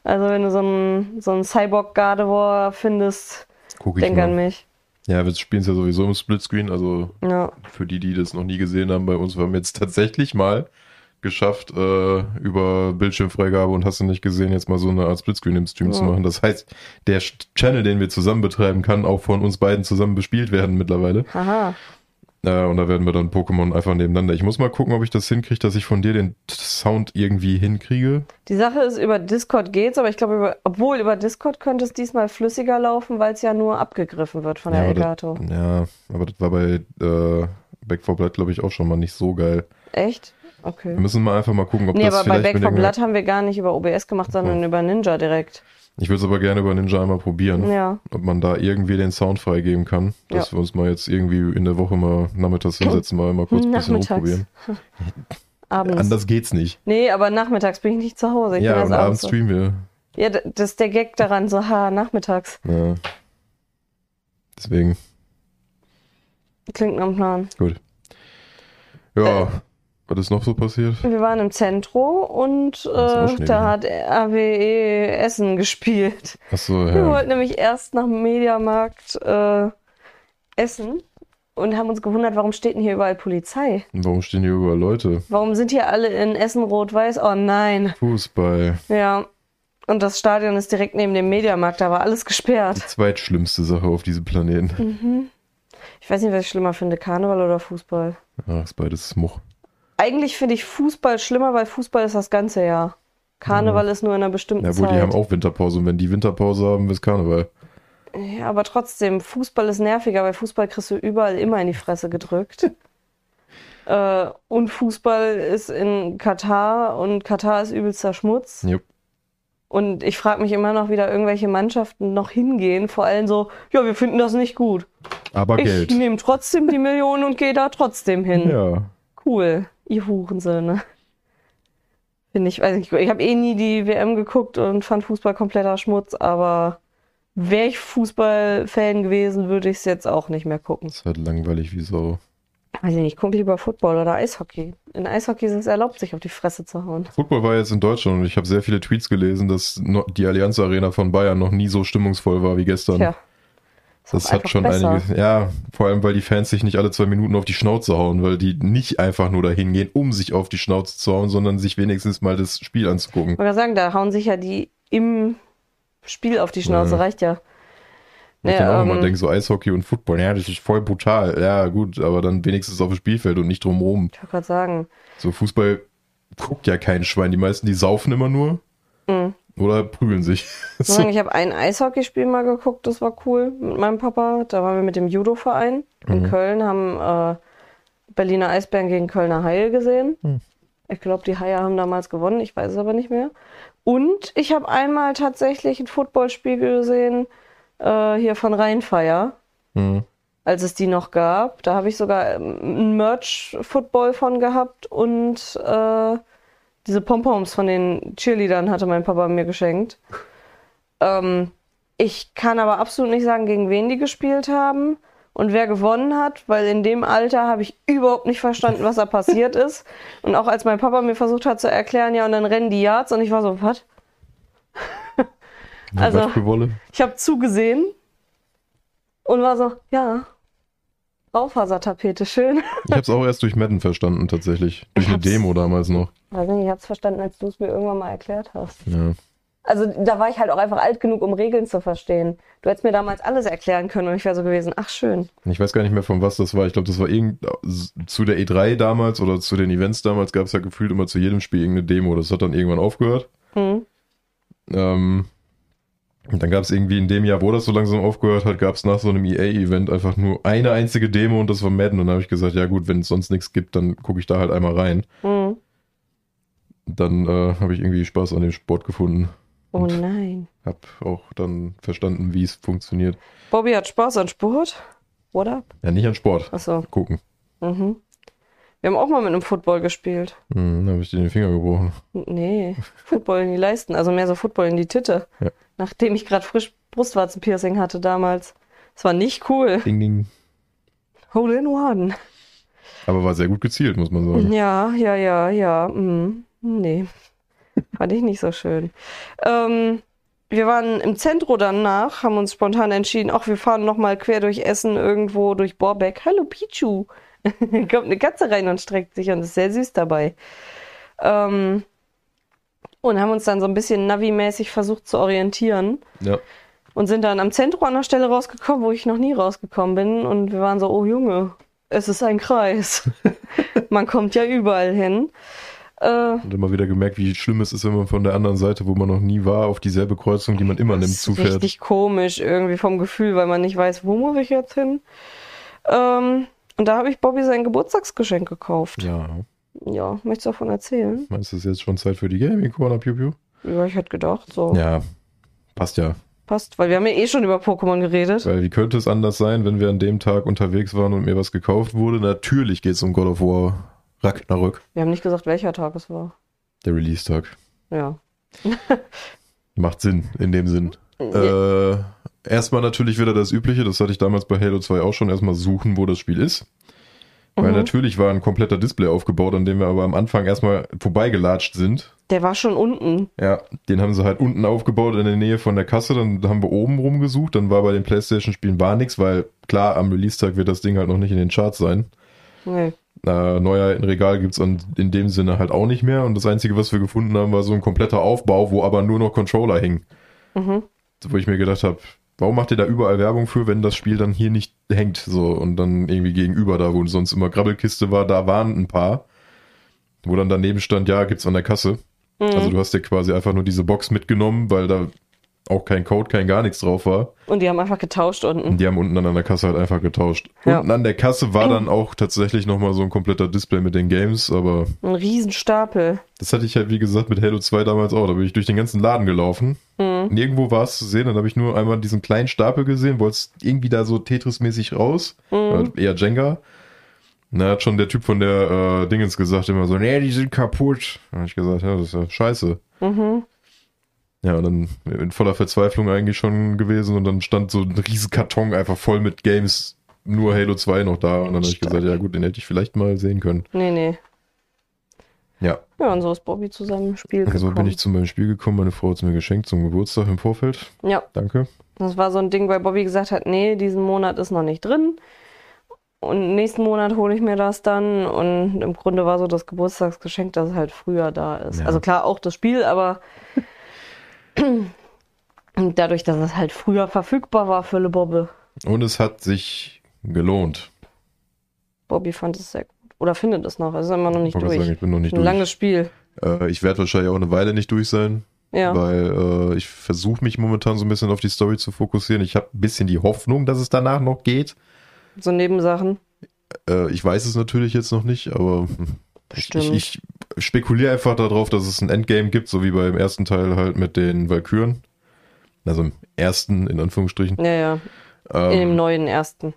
Also wenn du so einen, so einen Cyborg-Gardevoir findest, Guck ich denk mal. an mich. Ja, wir spielen es ja sowieso im Splitscreen, also Ja. für die, die das noch nie gesehen haben bei uns, wir haben jetzt tatsächlich mal geschafft, äh, über Bildschirmfreigabe und hast du nicht gesehen, jetzt mal so eine Art Splitscreen im Stream zu Ja. machen. Das heißt, der Ch- Channel, den wir zusammen betreiben, kann auch von uns beiden zusammen bespielt werden mittlerweile. Haha. Äh, und da werden wir dann Pokémon einfach nebeneinander. Ich muss mal gucken, ob ich das hinkriege, dass ich von dir den Sound irgendwie hinkriege. Die Sache ist, über Discord geht's, aber ich glaube, obwohl über Discord könnte es diesmal flüssiger laufen, weil es ja nur abgegriffen wird von der Ja, Elgato. das, ja, aber das war bei äh, Back 4 Blood, glaube ich, auch schon mal nicht so geil. Echt? Wir Okay. müssen mal einfach mal gucken, ob Nee, das aber bei Back mit 4 den- Blood haben wir gar nicht über OBS gemacht, sondern über Ninja direkt. Ich würde es aber gerne über Ninja einmal probieren, Ja. ob man da irgendwie den Sound freigeben kann, dass Ja. wir uns mal jetzt irgendwie in der Woche mal nachmittags hinsetzen, mal, mal kurz ein bisschen Nachmittags. rumprobieren. Abends. Anders geht's nicht. Nee, aber nachmittags bin ich nicht zu Hause. Ich ja, und abends abends. streamen wir. Ja, das ist der Gag daran, so, ha, nachmittags. Ja. Deswegen, Klingt nach Plan. gut. Äh. Ja, was ist noch so passiert? Wir waren im Zentro und äh, da hat RWE Essen gespielt. Achso, Wir ja. wollten nämlich erst nach dem Mediamarkt äh, essen und haben uns gewundert, warum steht denn hier überall Polizei? Warum stehen hier überall Leute? Warum sind hier alle in Essen rot-weiß? Oh nein. Fußball. Ja. Und das Stadion ist direkt neben dem Mediamarkt, da war alles Die gesperrt. zweitschlimmste Sache auf diesem Planeten. Mhm. Ich weiß nicht, was ich schlimmer finde, Karneval oder Fußball. Ach, ist beides Much. Eigentlich finde ich Fußball schlimmer, weil Fußball ist das ganze Jahr. Karneval ist nur in einer bestimmten Ja, wohl, Zeit. die haben auch Winterpause und wenn die Winterpause haben, ist Karneval. Ja, aber trotzdem, Fußball ist nerviger, weil Fußball kriegst du überall immer in die Fresse gedrückt. äh, und Fußball ist in Katar und Katar ist übelster Schmutz. Jupp. Und ich frage mich immer noch, wie da irgendwelche Mannschaften noch hingehen. Vor allem so, ja, wir finden das nicht gut. Aber Ich Geld. nehme trotzdem die Millionen und gehe da trotzdem hin. Ja. Cool, ihr Hurensöhne. Finde ich, weiß nicht, ich habe eh nie die WM geguckt und fand Fußball kompletter Schmutz, aber wäre ich Fußballfan gewesen, würde ich es jetzt auch nicht mehr gucken. Ist halt langweilig wie so. Weiß ich nicht, ich gucke lieber Football oder Eishockey. In Eishockey ist es erlaubt, sich auf die Fresse zu hauen. Football war jetzt in Deutschland und ich habe sehr viele Tweets gelesen, dass die Allianz Arena von Bayern noch nie so stimmungsvoll war wie gestern. Tja. Das hat schon besser. einiges. Ja, vor allem, weil die Fans sich nicht alle zwei Minuten auf die Schnauze hauen, weil die nicht einfach nur dahin gehen, um sich auf die Schnauze zu hauen, sondern sich wenigstens mal das Spiel anzugucken. Ich wollte sagen, da hauen sich ja die im Spiel auf die Schnauze, Ja. reicht ja. Ich Ja, auch immer ähm, denken, so Eishockey und Football, ja, das ist voll brutal. Ja, gut, aber dann wenigstens auf dem Spielfeld und nicht drumherum. Ich wollte gerade sagen. So Fußball guckt ja kein Schwein. Die meisten, die saufen immer nur Mhm. Oder prügeln sich. Sagen, ich habe ein Eishockeyspiel mal geguckt, das war cool mit meinem Papa. Da waren wir mit dem Judo-Verein in Mhm. Köln, haben äh, Berliner Eisbären gegen Kölner Haie gesehen. Mhm. Ich glaube, die Haie haben damals gewonnen, ich weiß es aber nicht mehr. Und ich habe einmal tatsächlich ein Footballspiel gesehen, äh, hier von Rheinfeier, Mhm. als es die noch gab. Da habe ich sogar ähm, ein Merch-Football von gehabt und äh, diese Pompoms von den Cheerleadern hatte mein Papa mir geschenkt. Ähm, ich kann aber absolut nicht sagen, gegen wen die gespielt haben und wer gewonnen hat, weil in dem Alter habe ich überhaupt nicht verstanden, was da passiert ist. Und auch als mein Papa mir versucht hat zu erklären, ja, und dann rennen die Yards und ich war so, was? Also-? Ich habe zugesehen und war so, ja, Raufasertapete, schön. Ich habe es auch erst durch Madden verstanden, tatsächlich. Durch eine Demo damals noch. Weiß nicht, ich hab's verstanden, als du es mir irgendwann mal erklärt hast. Ja. Also da war ich halt auch einfach alt genug, um Regeln zu verstehen. Du hättest mir damals alles erklären können und ich wäre so gewesen, ach schön. Ich weiß gar nicht mehr, von was das war. Ich glaube, das war irgend zu der E3 damals oder zu den Events damals gab es ja gefühlt immer zu jedem Spiel irgendeine Demo. Das hat dann irgendwann aufgehört. Hm. Ähm, und dann gab es irgendwie in dem Jahr, wo das so langsam aufgehört hat, gab es nach so einem EA-Event einfach nur eine einzige Demo und das war Madden. Und dann habe ich gesagt, ja gut, wenn es sonst nichts gibt, dann gucke ich da halt einmal rein. Hm. Dann äh, habe ich irgendwie Spaß an dem Sport gefunden. Oh nein. Hab auch dann verstanden, wie es funktioniert. Bobby hat Spaß an Sport. What up? Ja, nicht an Sport. Achso. Gucken. Mhm. Wir haben auch mal mit einem Football gespielt. Hm, da habe ich dir den Finger gebrochen. Nee, Football in die Leisten, also mehr so Football in die Titte. Ja. Nachdem ich gerade frisch Brustwarzenpiercing hatte damals. Das war nicht cool. Ding, ding. Hole in one. Aber war sehr gut gezielt, muss man sagen. Ja, ja, ja, ja. Mm, nee. fand ich nicht so schön. Ähm, wir waren im Zentrum danach, haben uns spontan entschieden, ach, wir fahren nochmal quer durch Essen irgendwo durch Borbeck. Hallo Pichu. Kommt eine Katze rein und streckt sich und ist sehr süß dabei. Ähm, und haben uns dann so ein bisschen Navi-mäßig versucht zu orientieren. Ja. Und sind dann am Zentrum an der Stelle rausgekommen, wo ich noch nie rausgekommen bin. Und wir waren so, oh Junge, es ist ein Kreis. man kommt ja überall hin. Äh, Und immer wieder gemerkt, wie schlimm es ist, wenn man von der anderen Seite, wo man noch nie war, auf dieselbe Kreuzung, die man immer nimmt, das ist zufährt. richtig komisch irgendwie vom Gefühl, weil man nicht weiß, wo muss ich jetzt hin. Ähm, und da habe ich Bobby sein Geburtstagsgeschenk gekauft. Ja. Ja, möchtest du davon erzählen? Meinst du, es ist jetzt schon Zeit für die Gaming Corner, Piu Piu? Ja, ich hätte gedacht, so. Ja. Passt ja. Passt, weil wir haben ja eh schon über Pokémon geredet. Weil wie könnte es anders sein, wenn wir an dem Tag unterwegs waren und mir was gekauft wurde? Natürlich geht es um God of War Ragnarök, Wir haben nicht gesagt, welcher Tag es war. der Release-Tag. Ja. Macht Sinn, in dem Sinn. Äh, erstmal natürlich wieder das Übliche, das hatte ich damals bei Halo 2 auch schon, erstmal suchen, wo das Spiel ist. Weil Mhm. natürlich war ein kompletter Display aufgebaut, an dem wir aber am Anfang erstmal vorbeigelatscht sind. Der war schon unten. Ja, den haben sie halt unten aufgebaut in der Nähe von der Kasse, dann haben wir oben rumgesucht, dann war bei den Playstation-Spielen war nichts, weil klar, am Release-Tag wird das Ding halt noch nicht in den Charts sein. Nee. Äh, Neuheitenregal gibt's an in dem Sinne halt auch nicht mehr und das Einzige, was wir gefunden haben, war so ein kompletter Aufbau, wo aber nur noch Controller hingen. Mhm. Wo ich mir gedacht habe, warum macht ihr da überall Werbung für, wenn das Spiel dann hier nicht hängt? So und dann irgendwie gegenüber da, wo sonst immer Grabbelkiste war, da waren ein paar, wo dann daneben stand, ja, gibt's an der Kasse. Mhm. Also du hast dir quasi einfach nur diese Box mitgenommen, weil da auch kein Code, kein gar nichts drauf war. Und die haben einfach getauscht Und unten. die haben unten dann an der Kasse halt einfach getauscht. Ja. Unten an der Kasse war dann auch tatsächlich nochmal so ein kompletter Display mit den Games, aber Ein Riesenstapel. das hatte ich halt, wie gesagt, mit Halo 2 damals auch. Da bin ich durch den ganzen Laden gelaufen. Mhm. Nirgendwo war es zu sehen. Dann habe ich nur einmal diesen kleinen Stapel gesehen, wollte es irgendwie da so Tetris-mäßig raus. Mhm. Eher Jenga. Na, hat schon der Typ von der äh, Dingens gesagt, immer so, nee, die sind kaputt. Da habe ich gesagt, ja, das ist ja scheiße. Mhm. Ja, und dann in voller Verzweiflung eigentlich schon gewesen und dann stand so ein riesen Karton einfach voll mit Games, nur Halo 2 noch da. Und dann habe ich gesagt, ja gut, den hätte ich vielleicht mal sehen können. Nee, nee. Ja, Ja, und so ist Bobby zu seinem Spiel so gekommen. bin ich zu meinem Spiel gekommen. Meine Frau hat es mir geschenkt zum Geburtstag im Vorfeld. Ja, Danke. das war so ein Ding, weil Bobby gesagt hat, nee, diesen Monat ist noch nicht drin. Und nächsten Monat hole ich mir das dann. Und im Grunde war so das Geburtstagsgeschenk, dass es halt früher da ist. Ja. Also klar, auch das Spiel, aber dadurch, dass es halt früher verfügbar war für Le Bobbe. Und es hat sich gelohnt. Bobby fand es sehr gut. Oder findet es noch. Es ist immer noch nicht Ich durch. sagen, ich bin noch nicht ein durch. langes Spiel. Äh, ich werde wahrscheinlich auch eine Weile nicht durch sein, Ja. weil äh, ich versuche mich momentan so ein bisschen auf die Story zu fokussieren. Ich habe ein bisschen die Hoffnung, dass es danach noch geht. So Nebensachen. Äh, ich weiß es natürlich jetzt noch nicht, aber Bestimmt. ich, ich spekuliere einfach darauf, dass es ein Endgame gibt, so wie beim ersten Teil halt mit den Valkyren. Also im ersten, in Anführungsstrichen. Ja, ja. In dem Ähm, neuen ersten.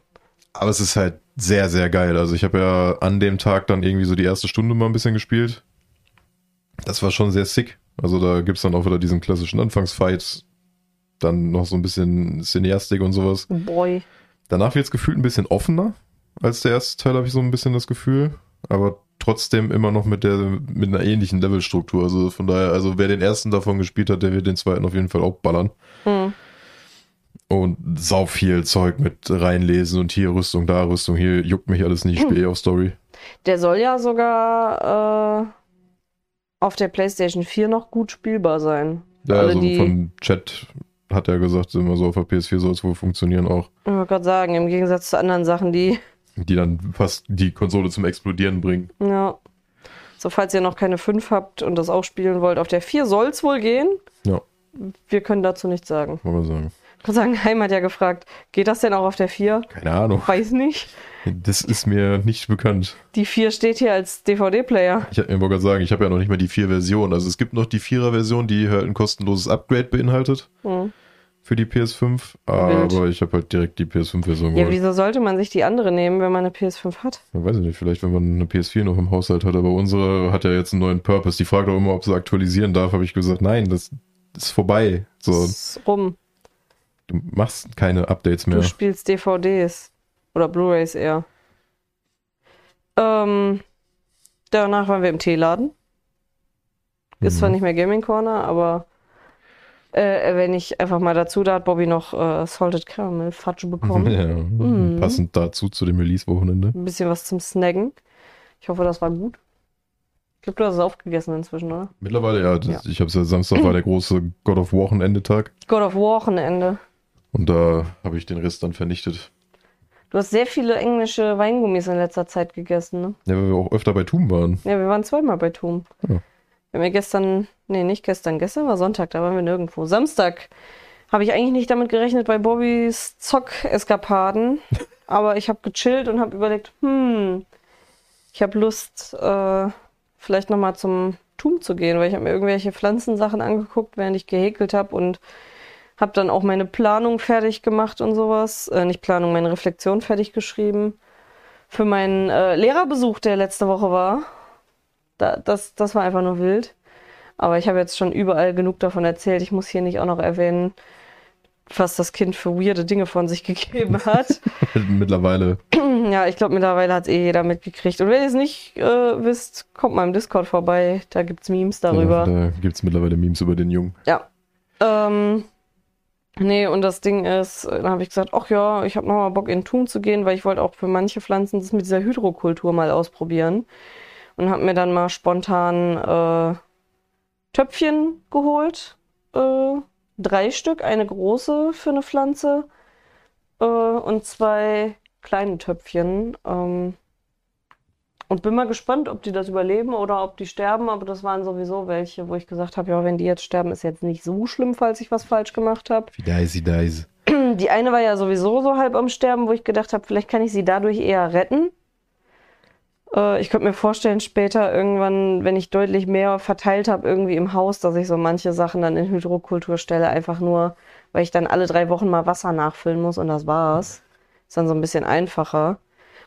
aber es ist halt sehr, sehr geil. Also ich habe ja an dem Tag dann irgendwie so die erste Stunde mal ein bisschen gespielt. Das war schon sehr sick. Also da gibt's dann auch wieder diesen klassischen Anfangsfight. Dann noch so ein bisschen Cineastik und sowas. Boy. Danach wird's gefühlt ein bisschen offener als der erste Teil, habe ich so ein bisschen das Gefühl. Aber trotzdem immer noch mit der mit einer ähnlichen Levelstruktur. Also von daher, also wer den ersten davon gespielt hat, der wird den zweiten auf jeden Fall auch ballern. Hm. Und sau viel Zeug mit reinlesen und hier Rüstung, da Rüstung, hier juckt mich alles nicht, ich spiele eh auf Story. Der soll ja sogar äh, auf der PlayStation 4 noch gut spielbar sein. Ja, Alle also die- vom Chat hat er gesagt, immer so auf der PS4 soll es wohl funktionieren auch. Ich wollte gerade sagen, im Gegensatz zu anderen Sachen, die, Die dann fast die Konsole zum Explodieren bringen. ja. So, falls ihr noch keine 5 habt und das auch spielen wollt, auf der 4 soll es wohl gehen. Ja, Wir können dazu nichts sagen. wollen wir sagen. Ich kann sagen, Heim hat ja gefragt, geht das denn auch auf der 4? Keine Ahnung. Weiß nicht. Das ist mir nicht bekannt. Die 4 steht hier als DVD-Player. Ich wollte gerade sagen, ich habe ja noch nicht mal die 4-Version. Also es gibt noch die 4er-Version, die halt ein kostenloses Upgrade beinhaltet Hm. Für die PS5. Aber ich habe halt direkt die PS5-Version Ja, geholt. wieso sollte man sich die andere nehmen, wenn man eine PS5 hat? Ich weiß ich nicht, vielleicht wenn man eine PS4 noch im Haushalt hat, aber unsere hat ja jetzt einen neuen Purpose. Die fragt auch immer, ob sie aktualisieren darf, habe ich gesagt, nein, das ist vorbei. So, Ist rum. du machst keine Updates mehr. Du spielst DVDs. Oder Blu-Rays eher. Ähm, danach waren wir im Teeladen. Ist zwar Mhm. nicht mehr Gaming Corner, aber äh, wenn ich einfach mal dazu, da hat Bobby noch äh, Salted Caramel Fudge bekommen. Ja, Mhm. Passend dazu zu dem Release-Wochenende. Ein bisschen was zum Snacken. Ich hoffe, das war gut. Ich glaube, du hast es aufgegessen inzwischen, oder? Mittlerweile, ja. Das, Ja. Ich habe es ja Samstag war der große God of Wochenendetag God of Wochenende. und da habe ich den Rest dann vernichtet. Du hast sehr viele englische Weingummis in letzter Zeit gegessen, ne? Ja, weil wir auch öfter bei Tum waren. Ja, wir waren zweimal bei Tum. Ja. Wir haben ja gestern, nee, nicht gestern, gestern war Sonntag, da waren wir nirgendwo. Samstag habe ich eigentlich nicht damit gerechnet bei Bobbys Zock-Eskapaden, aber ich habe gechillt und habe überlegt, hm, ich habe Lust, äh, vielleicht nochmal zum Tum zu gehen, weil ich habe mir irgendwelche Pflanzensachen angeguckt, während ich gehäkelt habe und habe dann auch meine Planung fertig gemacht und sowas. Äh, nicht Planung, meine Reflexion fertig geschrieben. Für meinen äh, Lehrerbesuch, der letzte Woche war. Da, das, das war einfach nur wild. Aber ich habe jetzt schon überall genug davon erzählt. Ich muss hier nicht auch noch erwähnen, was das Kind für weirde Dinge von sich gegeben hat. Mittlerweile. ja, ich glaube, mittlerweile hat es eh jeder mitgekriegt. Und wenn ihr es nicht äh, wisst, kommt mal im Discord vorbei. Da gibt's Memes darüber. Da, da gibt es mittlerweile Memes über den Jungen. Ja. Ähm, nee, und das Ding ist, äh, dann habe ich gesagt, ach ja, ich habe nochmal Bock in Tun zu gehen, weil ich wollte auch für manche Pflanzen das mit dieser Hydrokultur mal ausprobieren. Und habe mir dann mal spontan äh, Töpfchen geholt. Äh, drei Stück, eine große für eine Pflanze äh, und zwei kleine Töpfchen. Ähm, und bin mal gespannt, ob die das überleben oder ob die sterben. Aber das waren sowieso welche, wo ich gesagt habe, ja, wenn die jetzt sterben, ist jetzt nicht so schlimm, falls ich was falsch gemacht habe. Wie Daisy Daisy. Die eine war ja sowieso so halb am Sterben, wo ich gedacht habe, vielleicht kann ich sie dadurch eher retten. Äh, ich könnte mir vorstellen, später irgendwann, wenn ich deutlich mehr verteilt habe irgendwie im Haus, dass ich so manche Sachen dann in Hydrokultur stelle, einfach nur, weil ich dann alle drei Wochen mal Wasser nachfüllen muss und das war's. Ist dann so ein bisschen einfacher.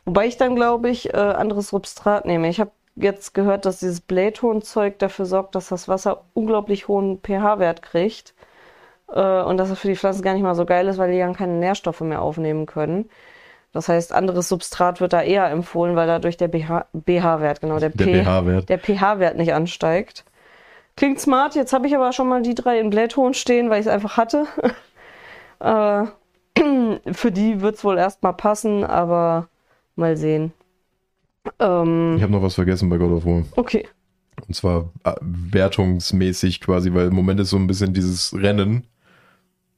Wobei ich dann, glaube ich, äh, anderes Substrat nehme. Ich habe jetzt gehört, dass dieses Blähtonzeug dafür sorgt, dass das Wasser unglaublich hohen pH-Wert kriegt. Äh, und dass es für die Pflanzen gar nicht mal so geil ist, weil die dann keine Nährstoffe mehr aufnehmen können. Das heißt, anderes Substrat wird da eher empfohlen, weil dadurch der BH-Wert, genau, der, Der pH-Wert. der pH-Wert nicht ansteigt. Klingt smart, jetzt habe ich aber schon mal die drei in Blähton stehen, weil ich es einfach hatte. äh, für die wird es wohl erstmal passen, aber mal sehen. Ähm, Ich habe noch was vergessen bei God of War. okay. Und zwar äh, wertungsmäßig quasi, weil im Moment ist so ein bisschen dieses Rennen.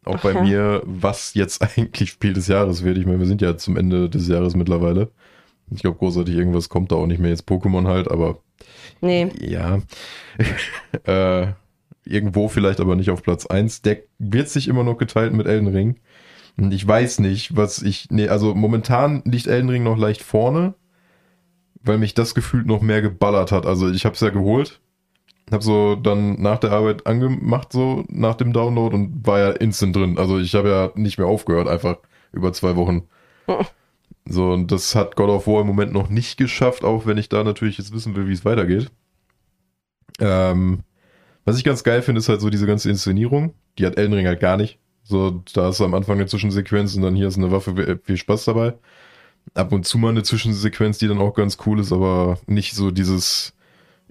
Auch Ach bei mir, was jetzt eigentlich Spiel des Jahres wird. Ich meine, wir sind ja zum Ende des Jahres mittlerweile. Ich glaube, großartig irgendwas kommt da auch nicht mehr. Jetzt Pokémon halt, aber Nee, ja. äh, irgendwo vielleicht aber nicht auf Platz eins. Der wird sich immer noch geteilt mit Elden Ring. Und ich weiß nicht, was ich. Nee, also momentan liegt Elden Ring noch leicht vorne, weil mich das gefühlt noch mehr geballert hat. Also ich habe es ja geholt, habe so dann nach der Arbeit angemacht, so nach dem Download und war ja instant drin. Also ich habe ja nicht mehr aufgehört, einfach über zwei Wochen. So, und das hat God of War im Moment noch nicht geschafft, auch wenn ich da natürlich jetzt wissen will, wie es weitergeht. Ähm, was ich ganz geil finde, ist halt so diese ganze Inszenierung. Die hat Elden Ring halt gar nicht. So, da ist am Anfang eine Zwischensequenz und dann hier ist eine Waffe, viel Spaß dabei. Ab und zu mal eine Zwischensequenz, die dann auch ganz cool ist, aber nicht so dieses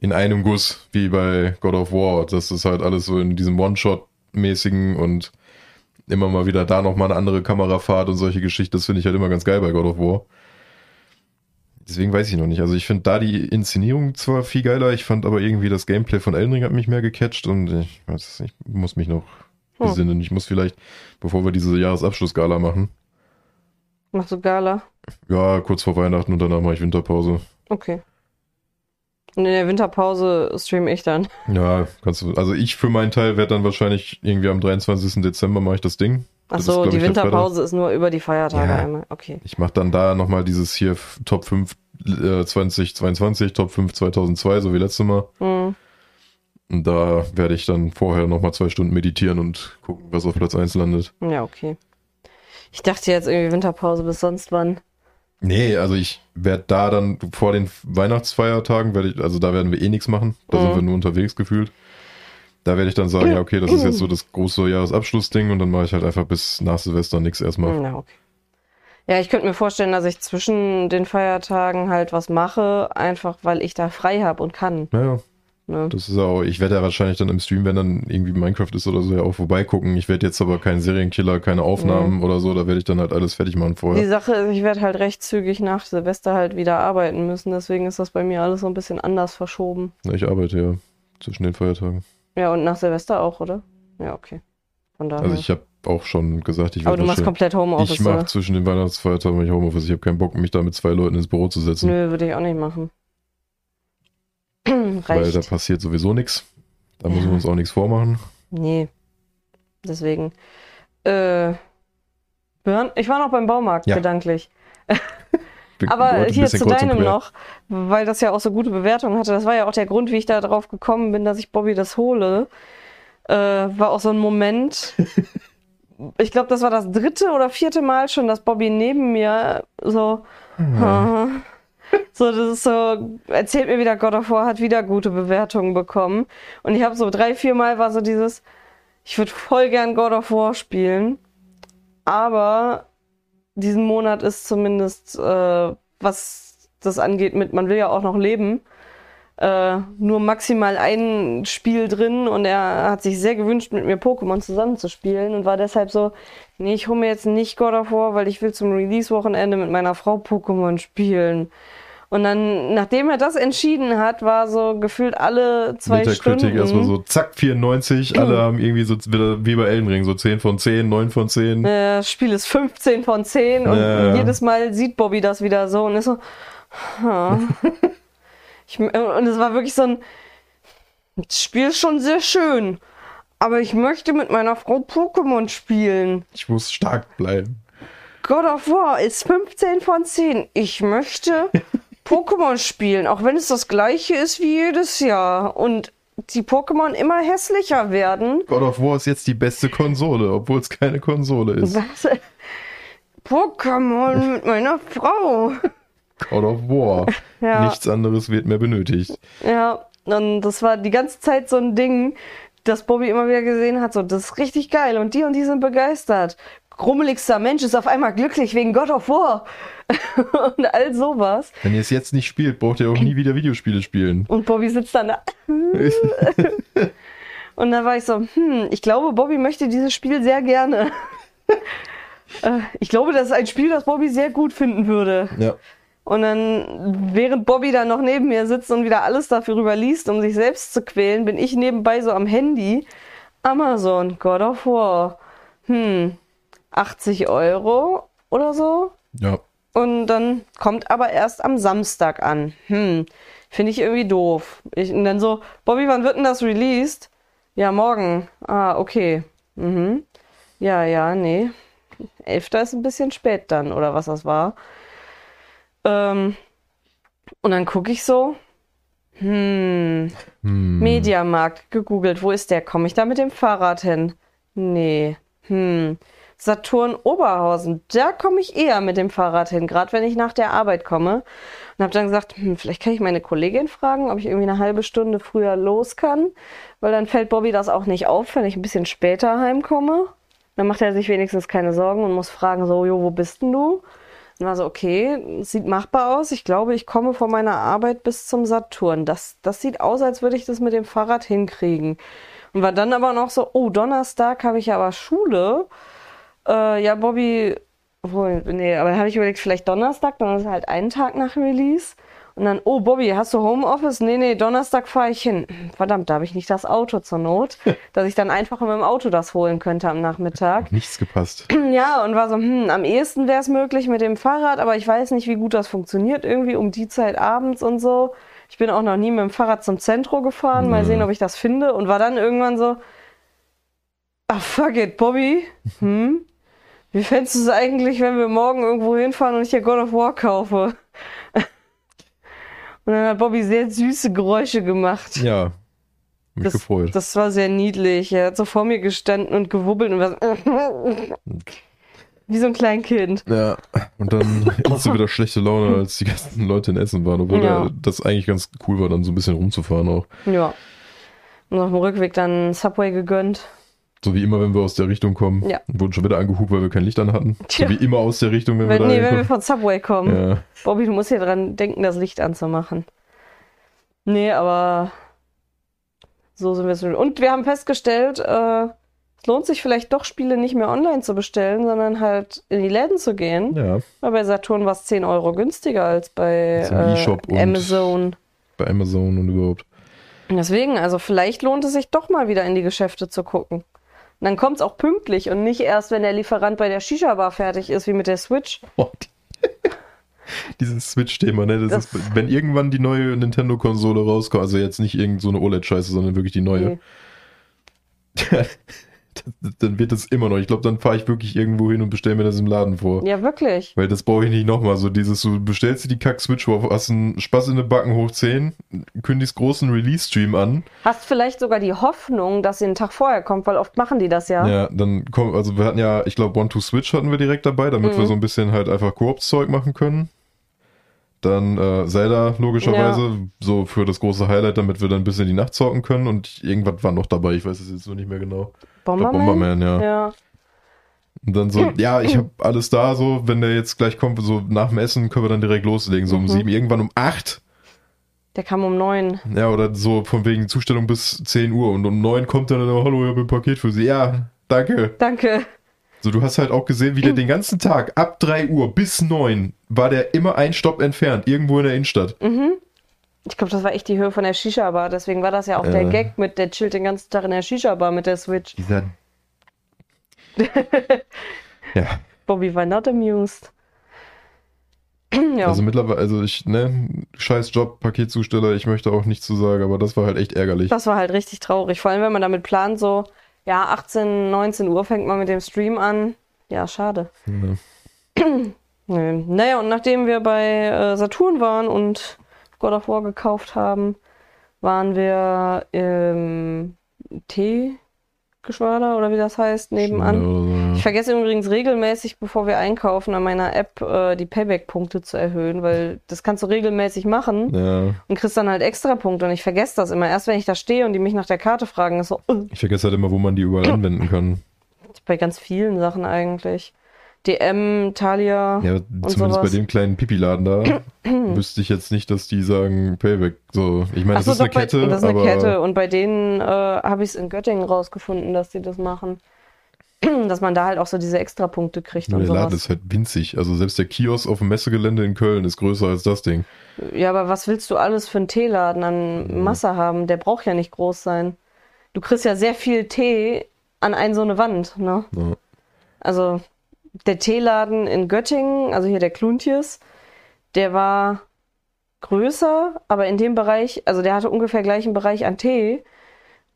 in einem Guss wie bei God of War. Das ist halt alles so in diesem One-Shot-mäßigen und immer mal wieder da nochmal eine andere Kamerafahrt und solche Geschichten. Das finde ich halt immer ganz geil bei God of War. Deswegen weiß ich noch nicht. Also ich finde da die Inszenierung zwar viel geiler, ich fand aber irgendwie das Gameplay von Elden Ring hat mich mehr gecatcht und ich weiß nicht, ich muss mich noch Hm. besinnen. Ich muss vielleicht, bevor wir diese Jahresabschlussgala machen, machst du Gala? ja, kurz vor Weihnachten und danach mache ich Winterpause. Okay. Und in der Winterpause streame ich dann. Ja, kannst du, also ich für meinen Teil werde dann wahrscheinlich irgendwie am 23. Dezember mache ich das Ding. Ach Das so, die. Winterpause ist nur über die Feiertage Ja. einmal. Okay. Ich mache dann da nochmal dieses hier Top 5 äh, 2022, Top 5 2002, so wie letztes Mal. Hm. Und da werde ich dann vorher nochmal zwei Stunden meditieren und gucken, was auf Platz 1 landet. Ja, okay. Ich dachte jetzt irgendwie Winterpause bis sonst wann. Nee, also ich werde da dann vor den Weihnachtsfeiertagen, werde ich, also da werden wir eh nichts machen. Da Mhm. sind wir nur unterwegs gefühlt. Da werde ich dann sagen, ja, okay, das ist jetzt so das große Jahresabschlussding und dann mache ich halt einfach bis nach Silvester nichts erstmal. Ja, okay. Ja, ich könnte mir vorstellen, dass ich zwischen den Feiertagen halt was mache, einfach weil ich da frei habe und kann. Naja, Ne? Das ist auch, ich werde ja wahrscheinlich dann im Stream, wenn dann irgendwie Minecraft ist oder so, ja auch vorbeigucken. Ich werde jetzt aber keinen Serienkiller, keine Aufnahmen oder so, da werde ich dann halt alles fertig machen Die vorher. Sache ist, ich werde halt recht zügig nach Silvester halt wieder arbeiten müssen, deswegen ist das bei mir alles so ein bisschen anders verschoben. Na, Ich arbeite ja zwischen den Feiertagen. Ja, und nach Silvester auch, oder? Ja, okay. Von daher. Also ich habe auch schon gesagt, ich Aber du machst komplett Homeoffice, Ich mache zwischen den Weihnachtsfeiertagen ich Homeoffice. Ich habe keinen Bock, mich da mit zwei Leuten ins Büro zu setzen. Nö, würde ich auch nicht machen. Weil da passiert sowieso nichts. Da müssen Ja. wir uns auch nichts vormachen. Nee. Deswegen. Äh, ich war noch beim Baumarkt, Ja. gedanklich. Aber hier zu deinem noch, weil das ja auch so gute Bewertungen hatte. Das war ja auch der Grund, wie ich da drauf gekommen bin, dass ich Bobby das hole. Äh, war auch so ein Moment. Ich glaube, das war das dritte oder vierte Mal schon, dass Bobby neben mir so. Hm. So, das ist so, erzählt mir wieder, God of War hat wieder gute Bewertungen bekommen. Und ich habe so drei, vier Mal war so dieses, ich würde voll gern God of War spielen, aber diesen Monat ist zumindest, äh, was das angeht, mit, man will ja auch noch leben, äh, nur maximal ein Spiel drin und er hat sich sehr gewünscht, mit mir Pokémon zusammenzuspielen und war deshalb so, nee, ich hole mir jetzt nicht God of War, weil ich will zum Release-Wochenende mit meiner Frau Pokémon spielen. Und dann, nachdem er das entschieden hat, war so gefühlt alle zwei Metacritic Stunden. erstmal so zack, 94. Alle haben irgendwie so wieder wie bei Elden Ring, so 10 von 10, 9 von 10. äh, das Spiel ist 15 von 10 und Ja. jedes Mal sieht Bobby das wieder so und ist so. "Ha." ich, und es war wirklich so ein. Das Spiel ist schon sehr schön, aber ich möchte mit meiner Frau Pokémon spielen. Ich muss stark bleiben. God of War ist 15 von 10. Ich möchte Pokémon spielen, auch wenn es das gleiche ist wie jedes Jahr und die Pokémon immer hässlicher werden. God of War ist jetzt die beste Konsole, obwohl es keine Konsole ist. Was? Pokémon mit meiner Frau. God of War. Ja. Nichts anderes wird mehr benötigt. Ja, und das war die ganze Zeit so ein Ding, das Bobby immer wieder gesehen hat. So, das ist richtig geil und die und die sind begeistert. Grummeligster Mensch ist auf einmal glücklich wegen God of War. und all sowas. Wenn ihr es jetzt nicht spielt, braucht ihr auch nie wieder Videospiele spielen. Und Bobby sitzt dann da. Und dann war ich so, hm, ich glaube, Bobby möchte dieses Spiel sehr gerne. Äh, ich glaube, das ist ein Spiel, das Bobby sehr gut finden würde. ja. Und dann, während Bobby dann noch neben mir sitzt und wieder alles dafür liest, um sich selbst zu quälen, bin ich nebenbei so am Handy. Amazon, God of War. Hm, 80 Euro oder so. Ja. Und dann kommt aber erst am Samstag an. Hm, finde ich irgendwie doof. Ich, und dann so, Bobby, wann wird denn das released? Ja, morgen. Ah, okay. Mhm. Ja, ja, nee. Elfter ist ein bisschen spät dann, oder was das war. Ähm, und dann gucke ich so. Hm, Hm. Mediamarkt gegoogelt. Wo ist der? Komme ich da mit dem Fahrrad hin? Nee. Hm. Saturn Oberhausen. Da komme ich eher mit dem Fahrrad hin, gerade wenn ich nach der Arbeit komme. Und habe dann gesagt, hm, vielleicht kann ich meine Kollegin fragen, ob ich irgendwie eine halbe Stunde früher los kann, weil dann fällt Bobby das auch nicht auf, wenn ich ein bisschen später heimkomme. Dann macht er sich wenigstens keine Sorgen und muss fragen, so, jo, wo bist denn du? Und war so, okay, sieht machbar aus. Ich glaube, ich komme von meiner Arbeit bis zum Saturn. Das, das sieht aus, als würde ich das mit dem Fahrrad hinkriegen. Und war dann aber noch so, oh, Donnerstag habe ich aber Schule. Äh, ja, Bobby, obwohl, nee, aber dann habe ich überlegt, vielleicht Donnerstag, dann ist halt einen Tag nach Release. Und dann, oh, Bobby, hast du Homeoffice? Nee, nee, Donnerstag fahre ich hin. Verdammt, da habe ich nicht das Auto zur Not, dass ich dann einfach mit dem Auto das holen könnte am Nachmittag. Nichts gepasst. Ja, und war so, hm, am ehesten wäre es möglich mit dem Fahrrad, aber ich weiß nicht, wie gut das funktioniert irgendwie um die Zeit abends und so. Ich bin auch noch nie mit dem Fahrrad zum Zentro gefahren, mal Mhm. sehen, ob ich das finde. Und war dann irgendwann so, ah, fuck it, Bobby, hm? Wie fändest du es eigentlich, wenn wir morgen irgendwo hinfahren und ich hier God of War kaufe? Und dann hat Bobby sehr süße Geräusche gemacht. Ja. Mich Das, gefreut. das war sehr niedlich. Er hat so vor mir gestanden und gewubbelt und war so wie so ein Kleinkind. Ja, und dann du wieder schlechte Laune, als die ganzen Leute in Essen waren, obwohl Ja. da, das eigentlich ganz cool war, dann so ein bisschen rumzufahren auch. Ja. Und auf dem Rückweg dann Subway gegönnt. So wie immer, wenn wir aus der Richtung kommen. Ja. Wurden schon wieder angehupt, weil wir kein Licht an hatten. Tja. So wie immer aus der Richtung, wenn, Wenn, wir da nee, wenn wir von Subway kommen. Ja. Bobby, du musst hier dran denken, das Licht anzumachen. Nee, aber So sind wir so. Und wir haben festgestellt, äh, es lohnt sich vielleicht doch, Spiele nicht mehr online zu bestellen, sondern halt in die Läden zu gehen. Ja, Weil bei Saturn war es 10 Euro günstiger als bei Als im äh, Amazon. bei Amazon und überhaupt. Deswegen, also vielleicht lohnt es sich doch mal wieder in die Geschäfte zu gucken. Und dann kommt es auch pünktlich und nicht erst, wenn der Lieferant bei der Shisha-Bar fertig ist, wie mit der Switch. Oh, die- Dieses Switch-Thema, ne? Das Das- ist, wenn irgendwann die neue Nintendo-Konsole rauskommt, also jetzt nicht irgend so eine OLED-Scheiße, sondern wirklich die neue, Nee. dann wird das immer noch. Ich glaube, dann fahre ich wirklich irgendwo hin und bestelle mir das im Laden vor. Ja, wirklich. Weil das brauche ich nicht nochmal. So dieses, du bestellst dir die Kack-Switch hast einen Spaß in den Backen hoch 10, kündigst großen Release-Stream an. Hast vielleicht sogar die Hoffnung, dass sie einen Tag vorher kommt, weil oft machen die das ja. Ja, dann kommt, also wir hatten ja, ich glaube, One-to-Switch hatten wir direkt dabei, damit Mhm. wir so ein bisschen halt einfach Koop-Zeug machen können. Dann äh, Zelda, logischerweise, so für das große Highlight, damit wir dann ein bisschen die Nacht zocken können. Und irgendwas war noch dabei, ich weiß es jetzt so nicht mehr genau. Ich glaub, Bomberman? Bomberman, ja. Ja. Und dann so, ja, ich habe alles da, so, wenn der jetzt gleich kommt, so nach dem Essen können wir dann direkt loslegen, so um Mhm. sieben, irgendwann um acht. Der kam um neun. Ja, oder so von wegen Zustellung bis 10 Uhr. Und um neun kommt dann, hallo, ich habe ein Paket für Sie. Ja, danke. Danke. So, du hast halt auch gesehen, wie der den ganzen Tag ab 3 Uhr bis 9 war der immer ein Stopp entfernt, irgendwo in der Innenstadt. Mhm. Ich glaube, das war echt die Höhe von der Shisha-Bar. Deswegen war das ja auch der Ja. Gag mit, der chillt den ganzen Tag in der Shisha-Bar mit der Switch. Dieser. ja, Bobby war not amused. ja. also mittlerweile, also ich, ne, scheiß Job, Paketzusteller, ich möchte auch nichts zu sagen, aber das war halt echt ärgerlich. Das war halt richtig traurig. Vor allem, wenn man damit plant, so, ja, 18, 19 Uhr fängt man mit dem Stream an. Ja, schade. Ja. Naja, und nachdem wir bei äh, Saturn waren und God of War gekauft haben, waren wir im T-Geschwader oder wie das heißt, nebenan. Ich vergesse übrigens regelmäßig, bevor wir einkaufen, an meiner App äh, die Payback-Punkte zu erhöhen, weil das kannst du regelmäßig machen ja. ja. und kriegst dann halt extra Punkte. Und ich vergesse das immer. Erst wenn ich da stehe und die mich nach der Karte fragen, ist so, äh, Ich vergesse halt immer, wo man die überall anwenden kann. bei ganz vielen Sachen eigentlich. DM, Thalia. Ja, zumindest bei sowas. dem kleinen Pipi-Laden da wüsste ich jetzt nicht, dass die sagen Payback. So, ich meine, das so, ist eine bei- Kette, das ist eine Kette. Und bei denen äh, habe ich es in Göttingen rausgefunden, dass die das machen. dass man da halt auch so diese Extrapunkte kriegt nur und der Laden sowas. ist halt winzig. Also selbst der Kiosk auf dem Messegelände in Köln ist größer als das Ding. Ja, aber was willst du alles für einen Teeladen an Masse haben? Der braucht ja nicht groß sein. Du kriegst ja sehr viel Tee an ein so eine Wand, ne? Ja. Also der Teeladen in Göttingen, also hier der Kluntjes, der war größer, aber in dem Bereich, also der hatte ungefähr gleichen Bereich an Tee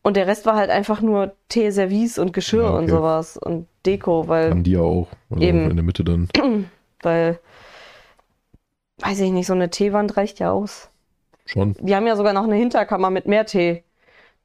und der Rest war halt einfach nur Teeservice und Geschirr Ja, okay. und sowas und Deko, weil Haben die ja auch. Also Eben. in der Mitte dann. weil weiß ich nicht, so eine Teewand reicht ja aus. Schon. Die haben ja sogar noch eine Hinterkammer mit mehr Tee.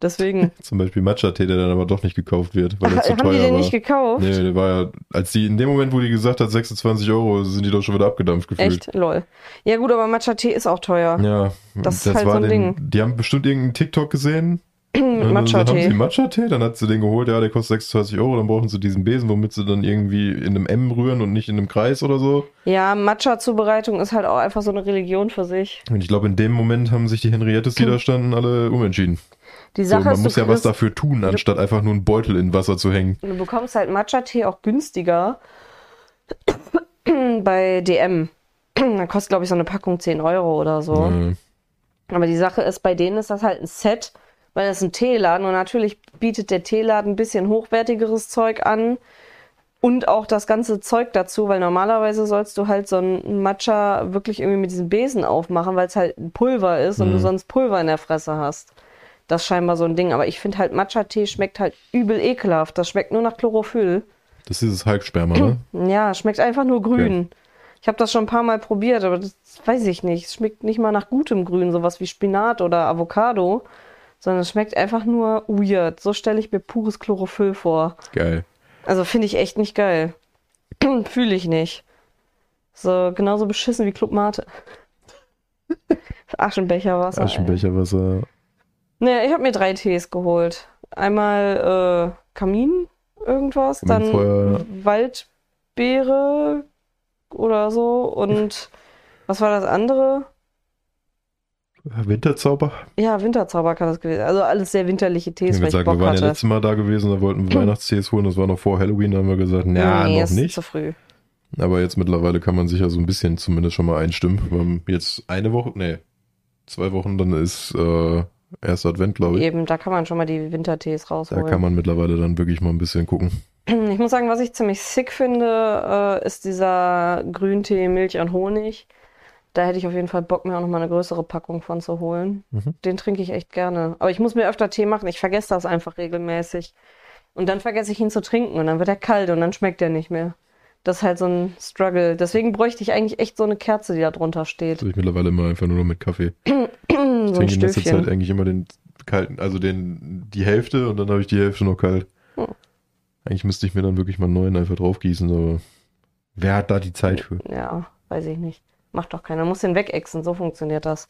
Deswegen. Zum Beispiel Matcha-Tee, der dann aber doch nicht gekauft wird, weil Ach, er zu haben die den war. nicht gekauft? Nee, der war ja, als die in dem Moment, wo die gesagt hat, 26 Euro, sind die doch schon wieder abgedampft gefühlt. Echt? Lol. Ja gut, aber Matcha-Tee ist auch teuer. Ja, Das ist halt so ein den, Ding. Die haben bestimmt irgendeinen TikTok gesehen. Dann Haben sie Matcha-Tee. Matcha-Tee, dann hat sie den geholt, ja, der kostet 26 Euro, dann brauchen sie diesen Besen, womit sie dann irgendwie in einem M rühren und nicht in einem Kreis oder so. Ja, Matcha-Zubereitung ist halt auch einfach so eine Religion für sich. Und ich glaube, in dem Moment haben sich die Henriettes, die da standen, alle umentschieden. Die So, Sache man ist, muss ja was dafür tun, anstatt einfach nur einen Beutel in Wasser zu hängen. du bekommst halt Matcha-Tee auch günstiger bei DM. Da kostet, glaube ich, so eine Packung 10 Euro oder so. Äh, Aber die Sache ist, bei denen ist das halt ein Set, weil das ist ein Teeladen und natürlich bietet der Teeladen ein bisschen hochwertigeres Zeug an und auch das ganze Zeug dazu, weil normalerweise sollst du halt so ein Matcha wirklich irgendwie mit diesem Besen aufmachen, weil es halt ein Pulver ist und du Mhm. sonst Pulver in der Fresse hast. Das ist scheinbar so ein Ding. Aber ich finde halt Matcha-Tee schmeckt halt übel ekelhaft. Das schmeckt nur nach Chlorophyll. das ist dieses Halbsperma, ne? Ja, schmeckt einfach nur grün. Ich habe das schon ein paar Mal probiert, aber das weiß ich nicht. Es schmeckt nicht mal nach gutem Grün, sowas wie Spinat oder Avocado, sondern es schmeckt einfach nur weird. So stelle ich mir pures Chlorophyll vor. Geil. Also finde ich echt nicht geil. Fühle ich nicht. So genauso beschissen wie Club Mate. Aschenbecherwasser. ey. Aschenbecherwasser. Nee, ich habe mir drei Tees geholt. Einmal äh, Kamin irgendwas, dann. Waldbeere oder so und was war das andere? Winterzauber? Ja, Winterzauber kann das gewesen. Also alles sehr winterliche Tees, Wie weil ich gesagt, Bock wir waren ja hatte. letztes Mal da gewesen, da wollten wir Weihnachtstees holen, das war noch vor Halloween, da haben wir gesagt, na, nee, noch nicht. zu früh. Aber jetzt mittlerweile kann man sich ja so ein bisschen zumindest schon mal einstimmen. Wir haben jetzt eine Woche, nee, zwei Wochen, dann ist äh, erster Advent, glaube ich. Eben, da kann man schon mal die Wintertees Da rausholen. kann man mittlerweile dann wirklich mal ein bisschen gucken. Ich muss sagen, was ich ziemlich sick finde, äh, ist dieser Grüntee, Milch und Honig. Da hätte ich auf jeden Fall Bock, mir auch noch mal eine größere Packung von zu holen. Mhm. Den trinke ich echt gerne. Aber ich muss mir öfter Tee machen. Ich vergesse das einfach regelmäßig. Und dann vergesse ich ihn zu trinken und dann wird er kalt und dann schmeckt er nicht mehr. Das ist halt so ein Struggle. Deswegen bräuchte ich eigentlich echt so eine Kerze, die da drunter steht. Das ich mittlerweile immer einfach nur noch mit Kaffee. so Ich trinke in letzter Zeit eigentlich immer den kalten, also den, die Hälfte und dann habe ich die Hälfte noch kalt. Hm. Eigentlich müsste ich mir dann wirklich mal einen neuen einfach draufgießen, aber wer hat da die Zeit für? Ja, weiß ich nicht. Macht doch keiner. Muss den wegexen. So funktioniert das.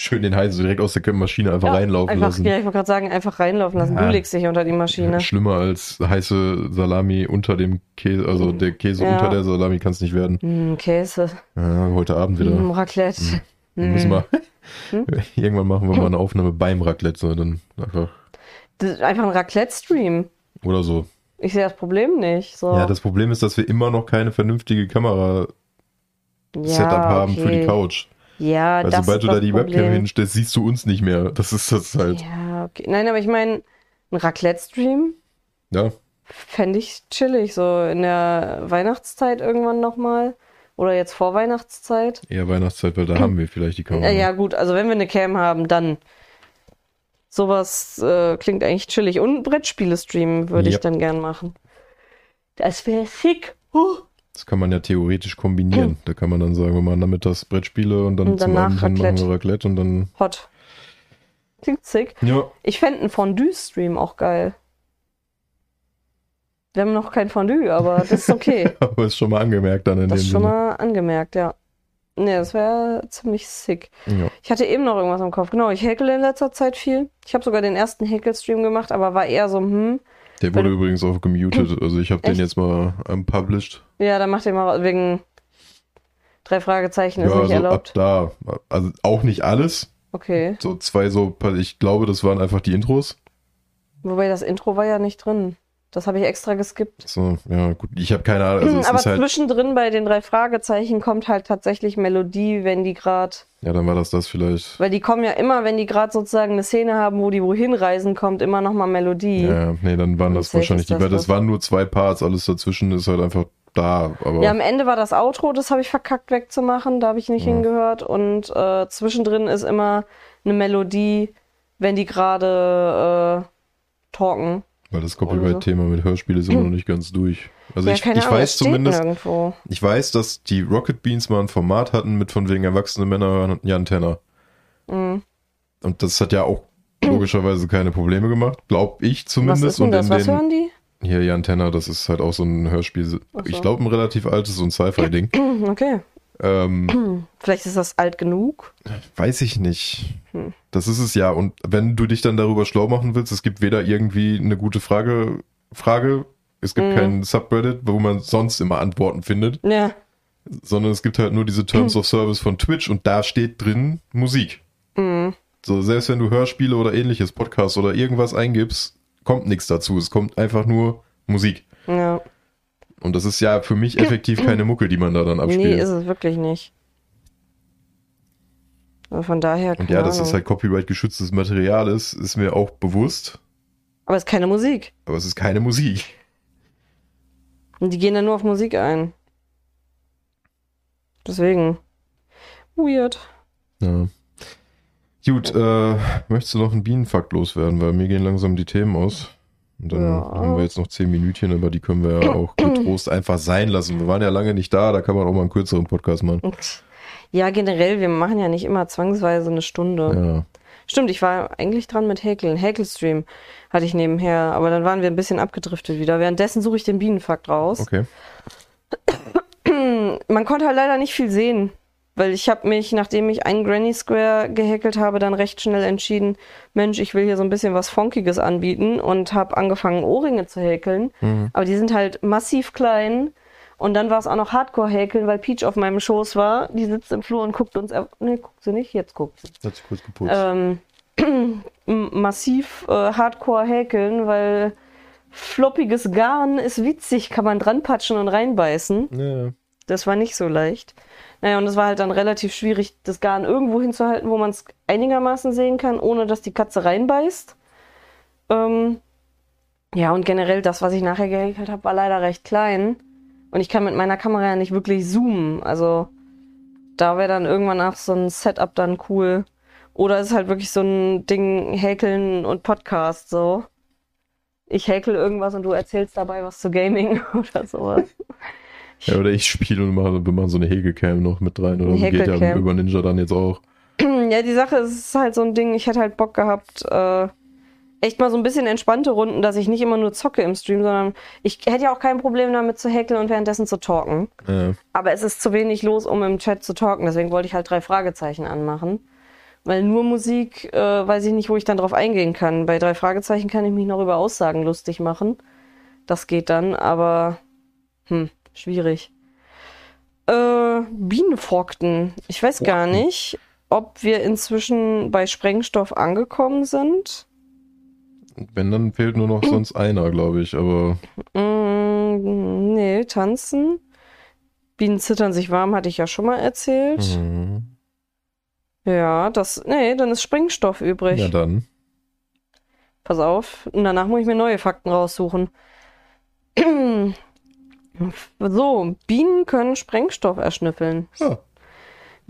Schön den heißen so direkt aus der Maschine einfach Ja, reinlaufen einfach, lassen. Ja, ich wollte gerade sagen, einfach reinlaufen lassen. Ja. Du legst dich unter die Maschine. Schlimmer als heiße Salami unter dem Käse, also der Käse Ja. unter der Salami kann es nicht werden. Hm, Käse. Ja, heute Abend wieder. Hm, Raclette. Wir Hm. müssen mal, Hm? irgendwann machen wir mal eine Aufnahme beim Raclette, so dann einfach, einfach ein Raclette-Stream. oder so. Ich sehe das Problem nicht. So. Ja, das Problem ist, dass wir immer noch keine vernünftige Kamera-Setup haben für die okay. Couch. Ja, Weil das sobald ist du da die Problem. Webcam hinstellst, siehst du uns nicht mehr. Das ist das halt. Ja, okay. Nein, aber ich meine, ein Raclette-Stream Ja, fände ich chillig. So in der Weihnachtszeit irgendwann nochmal. Oder jetzt vor Weihnachtszeit. eher Weihnachtszeit, weil da haben wir vielleicht die Kamera. Ja, ja, gut, also wenn wir eine Cam haben, dann. Sowas äh, klingt eigentlich chillig. Und Brettspiele streamen würde ich Ja. dann gern machen. Das wäre sick. Huh. Das kann man ja theoretisch kombinieren. Da kann man dann sagen, wir machen nachmittags Brettspiele und dann Und zum Abend hin machen Raclette. wir Raclette und dann. Hot. Klingt sick. Ja, Ich fände einen Fondue-Stream auch geil. Wir haben noch kein Fondue, aber das ist okay. aber ist schon mal angemerkt dann in Das dem ist schon Sinne. mal angemerkt, ja. Ne, das wäre ziemlich sick. Ja. Ich hatte eben noch irgendwas im Kopf. Genau, ich häkle in letzter Zeit viel. Ich habe sogar den ersten Häkelstream gemacht, aber war eher so, hm, Der wurde übrigens auch gemutet. Also ich habe den jetzt mal unpublished. Ja, dann macht ihr mal wegen drei Fragezeichen ist ja, nicht also ab erlaubt. da. Also auch nicht alles. Okay. So zwei so, ich glaube, das waren einfach die Intros. Wobei das Intro war ja nicht drin. Das habe ich extra geskippt. So, ja, gut. Ich habe keine Ahnung. Also es aber ist halt. zwischendrin bei den drei Fragezeichen kommt halt tatsächlich Melodie, wenn die gerade Ja, dann war das das vielleicht. Weil die kommen ja immer, wenn die gerade sozusagen eine Szene haben, wo die wohin reisen, kommt immer noch mal Melodie. Ja, nee, dann waren Und das wahrscheinlich die, weil das das. waren nur zwei Parts, alles dazwischen ist halt einfach da, aber Ja, am Ende war das Outro, das habe ich verkackt wegzumachen, da habe ich nicht Ja. hingehört. Und äh, zwischendrin ist immer eine Melodie, wenn die gerade äh, talken. weil das Copyright-Thema mit Hörspiel ist immer noch nicht ganz durch. Also ja, ich, ich Ahnung, weiß zumindest, nirgendwo. ich weiß, dass die Rocket Beans mal ein Format hatten mit von wegen erwachsene Männer hören Jan Tenner. Mhm. Und das hat ja auch logischerweise keine Probleme gemacht, glaub ich Was zumindest. ist denn Und das? in Was den, hören die? Hier Jan Tenner, das ist halt auch so ein Hörspiel. So. Ich glaube, ein relativ altes, so ein Sci-Fi-Ding. Hm, Okay. ähm, Vielleicht ist das alt genug. Weiß ich nicht. Hm. Das ist es ja. Und wenn du dich dann darüber schlau machen willst, es gibt weder irgendwie eine gute Frage, Frage, es gibt Mhm. kein Subreddit, wo man sonst immer Antworten findet, Ja. sondern es gibt halt nur diese Terms of Service von Twitch und da steht drin Musik. Mhm. So, selbst wenn du Hörspiele oder ähnliches, Podcasts oder irgendwas eingibst, kommt nichts dazu. Es kommt einfach nur Musik. Ja. Und das ist ja für mich effektiv keine Mucke, die man da dann Nee, abspielt. ist es wirklich nicht. Also von daher. und ja, dass das halt Copyright-geschütztes Material ist, ist mir auch bewusst. Aber es ist keine Musik. Aber es ist keine Musik. Und die gehen dann nur auf Musik ein. Deswegen. Weird. Ja. Gut, äh, möchtest du noch einen Bienenfakt loswerden? Weil mir gehen langsam die Themen aus. Und dann Ja. haben wir jetzt noch zehn Minütchen, aber die können wir ja auch getrost einfach sein lassen. Wir waren ja lange nicht da, da kann man auch mal einen kürzeren Podcast machen. Ja, generell, wir machen ja nicht immer zwangsweise eine Stunde. Ja. Stimmt, ich war eigentlich dran mit Häkeln. Häkelstream hatte ich nebenher, aber dann waren wir ein bisschen abgedriftet wieder. Währenddessen suche ich den Bienenfakt raus. Okay. Man konnte halt leider nicht viel sehen, weil ich habe mich, nachdem ich einen Granny Square gehäkelt habe, dann recht schnell entschieden, Mensch, ich will hier so ein bisschen was Funkiges anbieten und habe angefangen, Ohrringe zu häkeln. Mhm. Aber die sind halt massiv klein Und dann war es auch noch Hardcore-Häkeln, weil Peach auf meinem Schoß war. Die sitzt im Flur und guckt uns. Ne, guckt sie nicht, jetzt guckt sie. Hat sich kurz geputzt. Ähm, massiv äh, Hardcore häkeln, weil floppiges Garn ist witzig, kann man dran patschen und reinbeißen. ja. Das war nicht so leicht. Naja, und es war halt dann relativ schwierig, das Garn irgendwo hinzuhalten, wo man es einigermaßen sehen kann, ohne dass die Katze reinbeißt. Ähm, ja, und generell das, was ich nachher gehäkelt habe, war leider recht klein. Und ich kann mit meiner Kamera ja nicht wirklich zoomen. Also da wäre dann irgendwann auch so ein Setup dann cool. Oder ist halt wirklich so ein Ding häkeln und Podcast so. Ich häkel irgendwas und du erzählst dabei was zu Gaming oder sowas. Ja, oder ich spiele und mache, wir machen so eine Häkelcam noch mit rein. Oder so geht ja über Ninja dann jetzt auch. Ja, die Sache ist, halt so ein Ding, ich hätte halt Bock gehabt, äh, echt mal so ein bisschen entspannte Runden, dass ich nicht immer nur zocke im Stream, sondern ich hätte ja auch kein Problem damit zu häkeln und währenddessen zu talken. Ja. Aber es ist zu wenig los, um im Chat zu talken, deswegen wollte ich halt drei Fragezeichen anmachen. Weil nur Musik, äh, weiß ich nicht, wo ich dann drauf eingehen kann. Bei drei Fragezeichen kann ich mich noch über Aussagen lustig machen. Das geht dann, aber hm, schwierig. Äh, Bienenfokten. Ich weiß gar nicht, ob wir inzwischen bei Sprengstoff angekommen sind. Wenn, dann fehlt nur noch sonst einer, glaube ich. Aber Mm, nee, tanzen. Bienen zittern sich warm, hatte ich ja schon mal erzählt. mhm. Ja, das. Nee, dann ist Sprengstoff übrig. ja dann. Pass auf. Und danach muss ich mir neue Fakten raussuchen. so, Bienen können Sprengstoff erschnüffeln. Ja.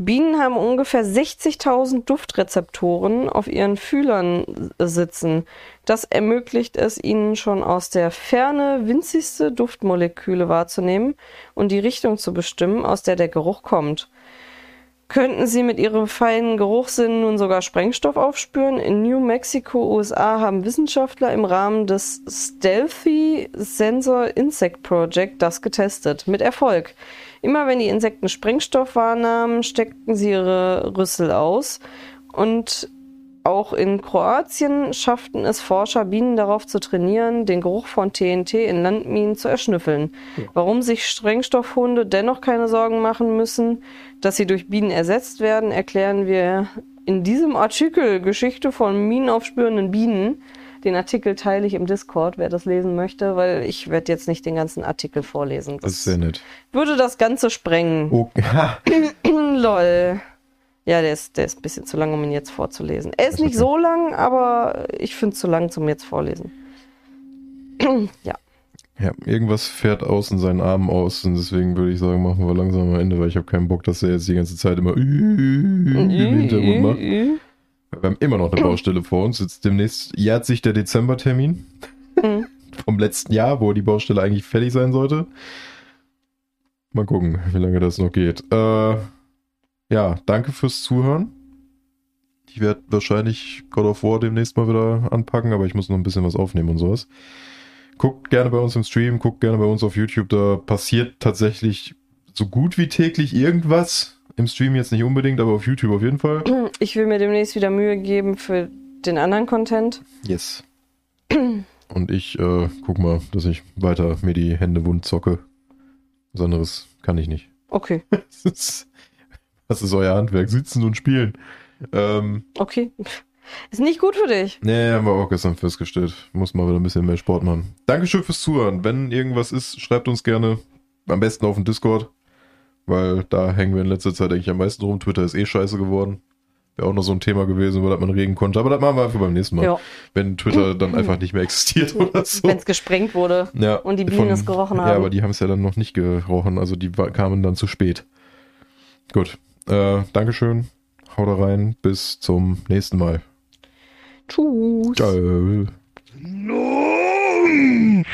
Bienen haben ungefähr 60.000 Duftrezeptoren auf ihren Fühlern sitzen. Das ermöglicht es ihnen schon aus der Ferne winzigste Duftmoleküle wahrzunehmen und die Richtung zu bestimmen, aus der der Geruch kommt. Könnten sie mit ihrem feinen Geruchssinn nun sogar Sprengstoff aufspüren? In New Mexico, USA haben Wissenschaftler im Rahmen des Stealthy Sensor Insect Project das getestet. Mit Erfolg. Immer wenn die Insekten Sprengstoff wahrnahmen, steckten sie ihre Rüssel aus. Und auch in Kroatien schafften es Forscher, Bienen darauf zu trainieren, den Geruch von TNT in Landminen zu erschnüffeln. Warum sich Sprengstoffhunde dennoch keine Sorgen machen müssen, dass sie durch Bienen ersetzt werden, erklären wir in diesem Artikel Geschichte von minenaufspürenden Bienen. Den Artikel teile ich im Discord, wer das lesen möchte, weil ich werde jetzt nicht den ganzen Artikel vorlesen. Das ist sehr nett. würde das Ganze sprengen. Oh. Lol. Ja, der ist, der ist ein bisschen zu lang, um ihn jetzt vorzulesen. Er ist Ist nicht okay. so lang, aber ich finde es zu lang zum jetzt vorlesen. ja. Ja, irgendwas fährt außen seinen Arm aus und deswegen würde ich sagen, machen wir langsam am Ende, weil ich habe keinen Bock, dass er jetzt die ganze Zeit immer im Hintergrund macht. Wir haben immer noch eine Baustelle vor uns. Jetzt demnächst jährt sich der Dezembertermin Mhm. vom letzten Jahr, wo die Baustelle eigentlich fertig sein sollte. Mal gucken, wie lange das noch geht. Äh, ja, danke fürs Zuhören. Ich werde wahrscheinlich God of War demnächst mal wieder anpacken, aber ich muss noch ein bisschen was aufnehmen und sowas. Guckt gerne bei uns im Stream, guckt gerne bei uns auf YouTube. Da passiert tatsächlich so gut wie täglich irgendwas. Im Stream jetzt nicht unbedingt, aber auf YouTube auf jeden Fall. Ich will mir demnächst wieder Mühe geben für den anderen Content. Yes. Und ich äh, guck mal, dass ich weiter mir die Hände wund zocke. Was anderes kann ich nicht. Okay, Das ist, was ist euer Handwerk? Sitzen und spielen. Ähm, okay. Ist nicht gut für dich. nee, haben wir auch gestern festgestellt. Muss mal wieder ein bisschen mehr Sport machen. Dankeschön fürs Zuhören. Wenn irgendwas ist, schreibt uns gerne. Am besten auf dem Discord. Weil da hängen wir in letzter Zeit eigentlich am meisten rum. Twitter ist eh scheiße geworden. Wäre auch noch so ein Thema gewesen, wo das man reden konnte. Aber das machen wir einfach beim nächsten Mal. Ja, Wenn Twitter dann einfach nicht mehr existiert oder so. wenn es gesprengt wurde. Ja, Und die Bienen es gerochen Ja, haben. aber die haben es ja dann noch nicht gerochen, also die kamen dann zu spät. Gut, äh, Dankeschön, haut rein, bis zum nächsten Mal. Tschüss. Ciao. No!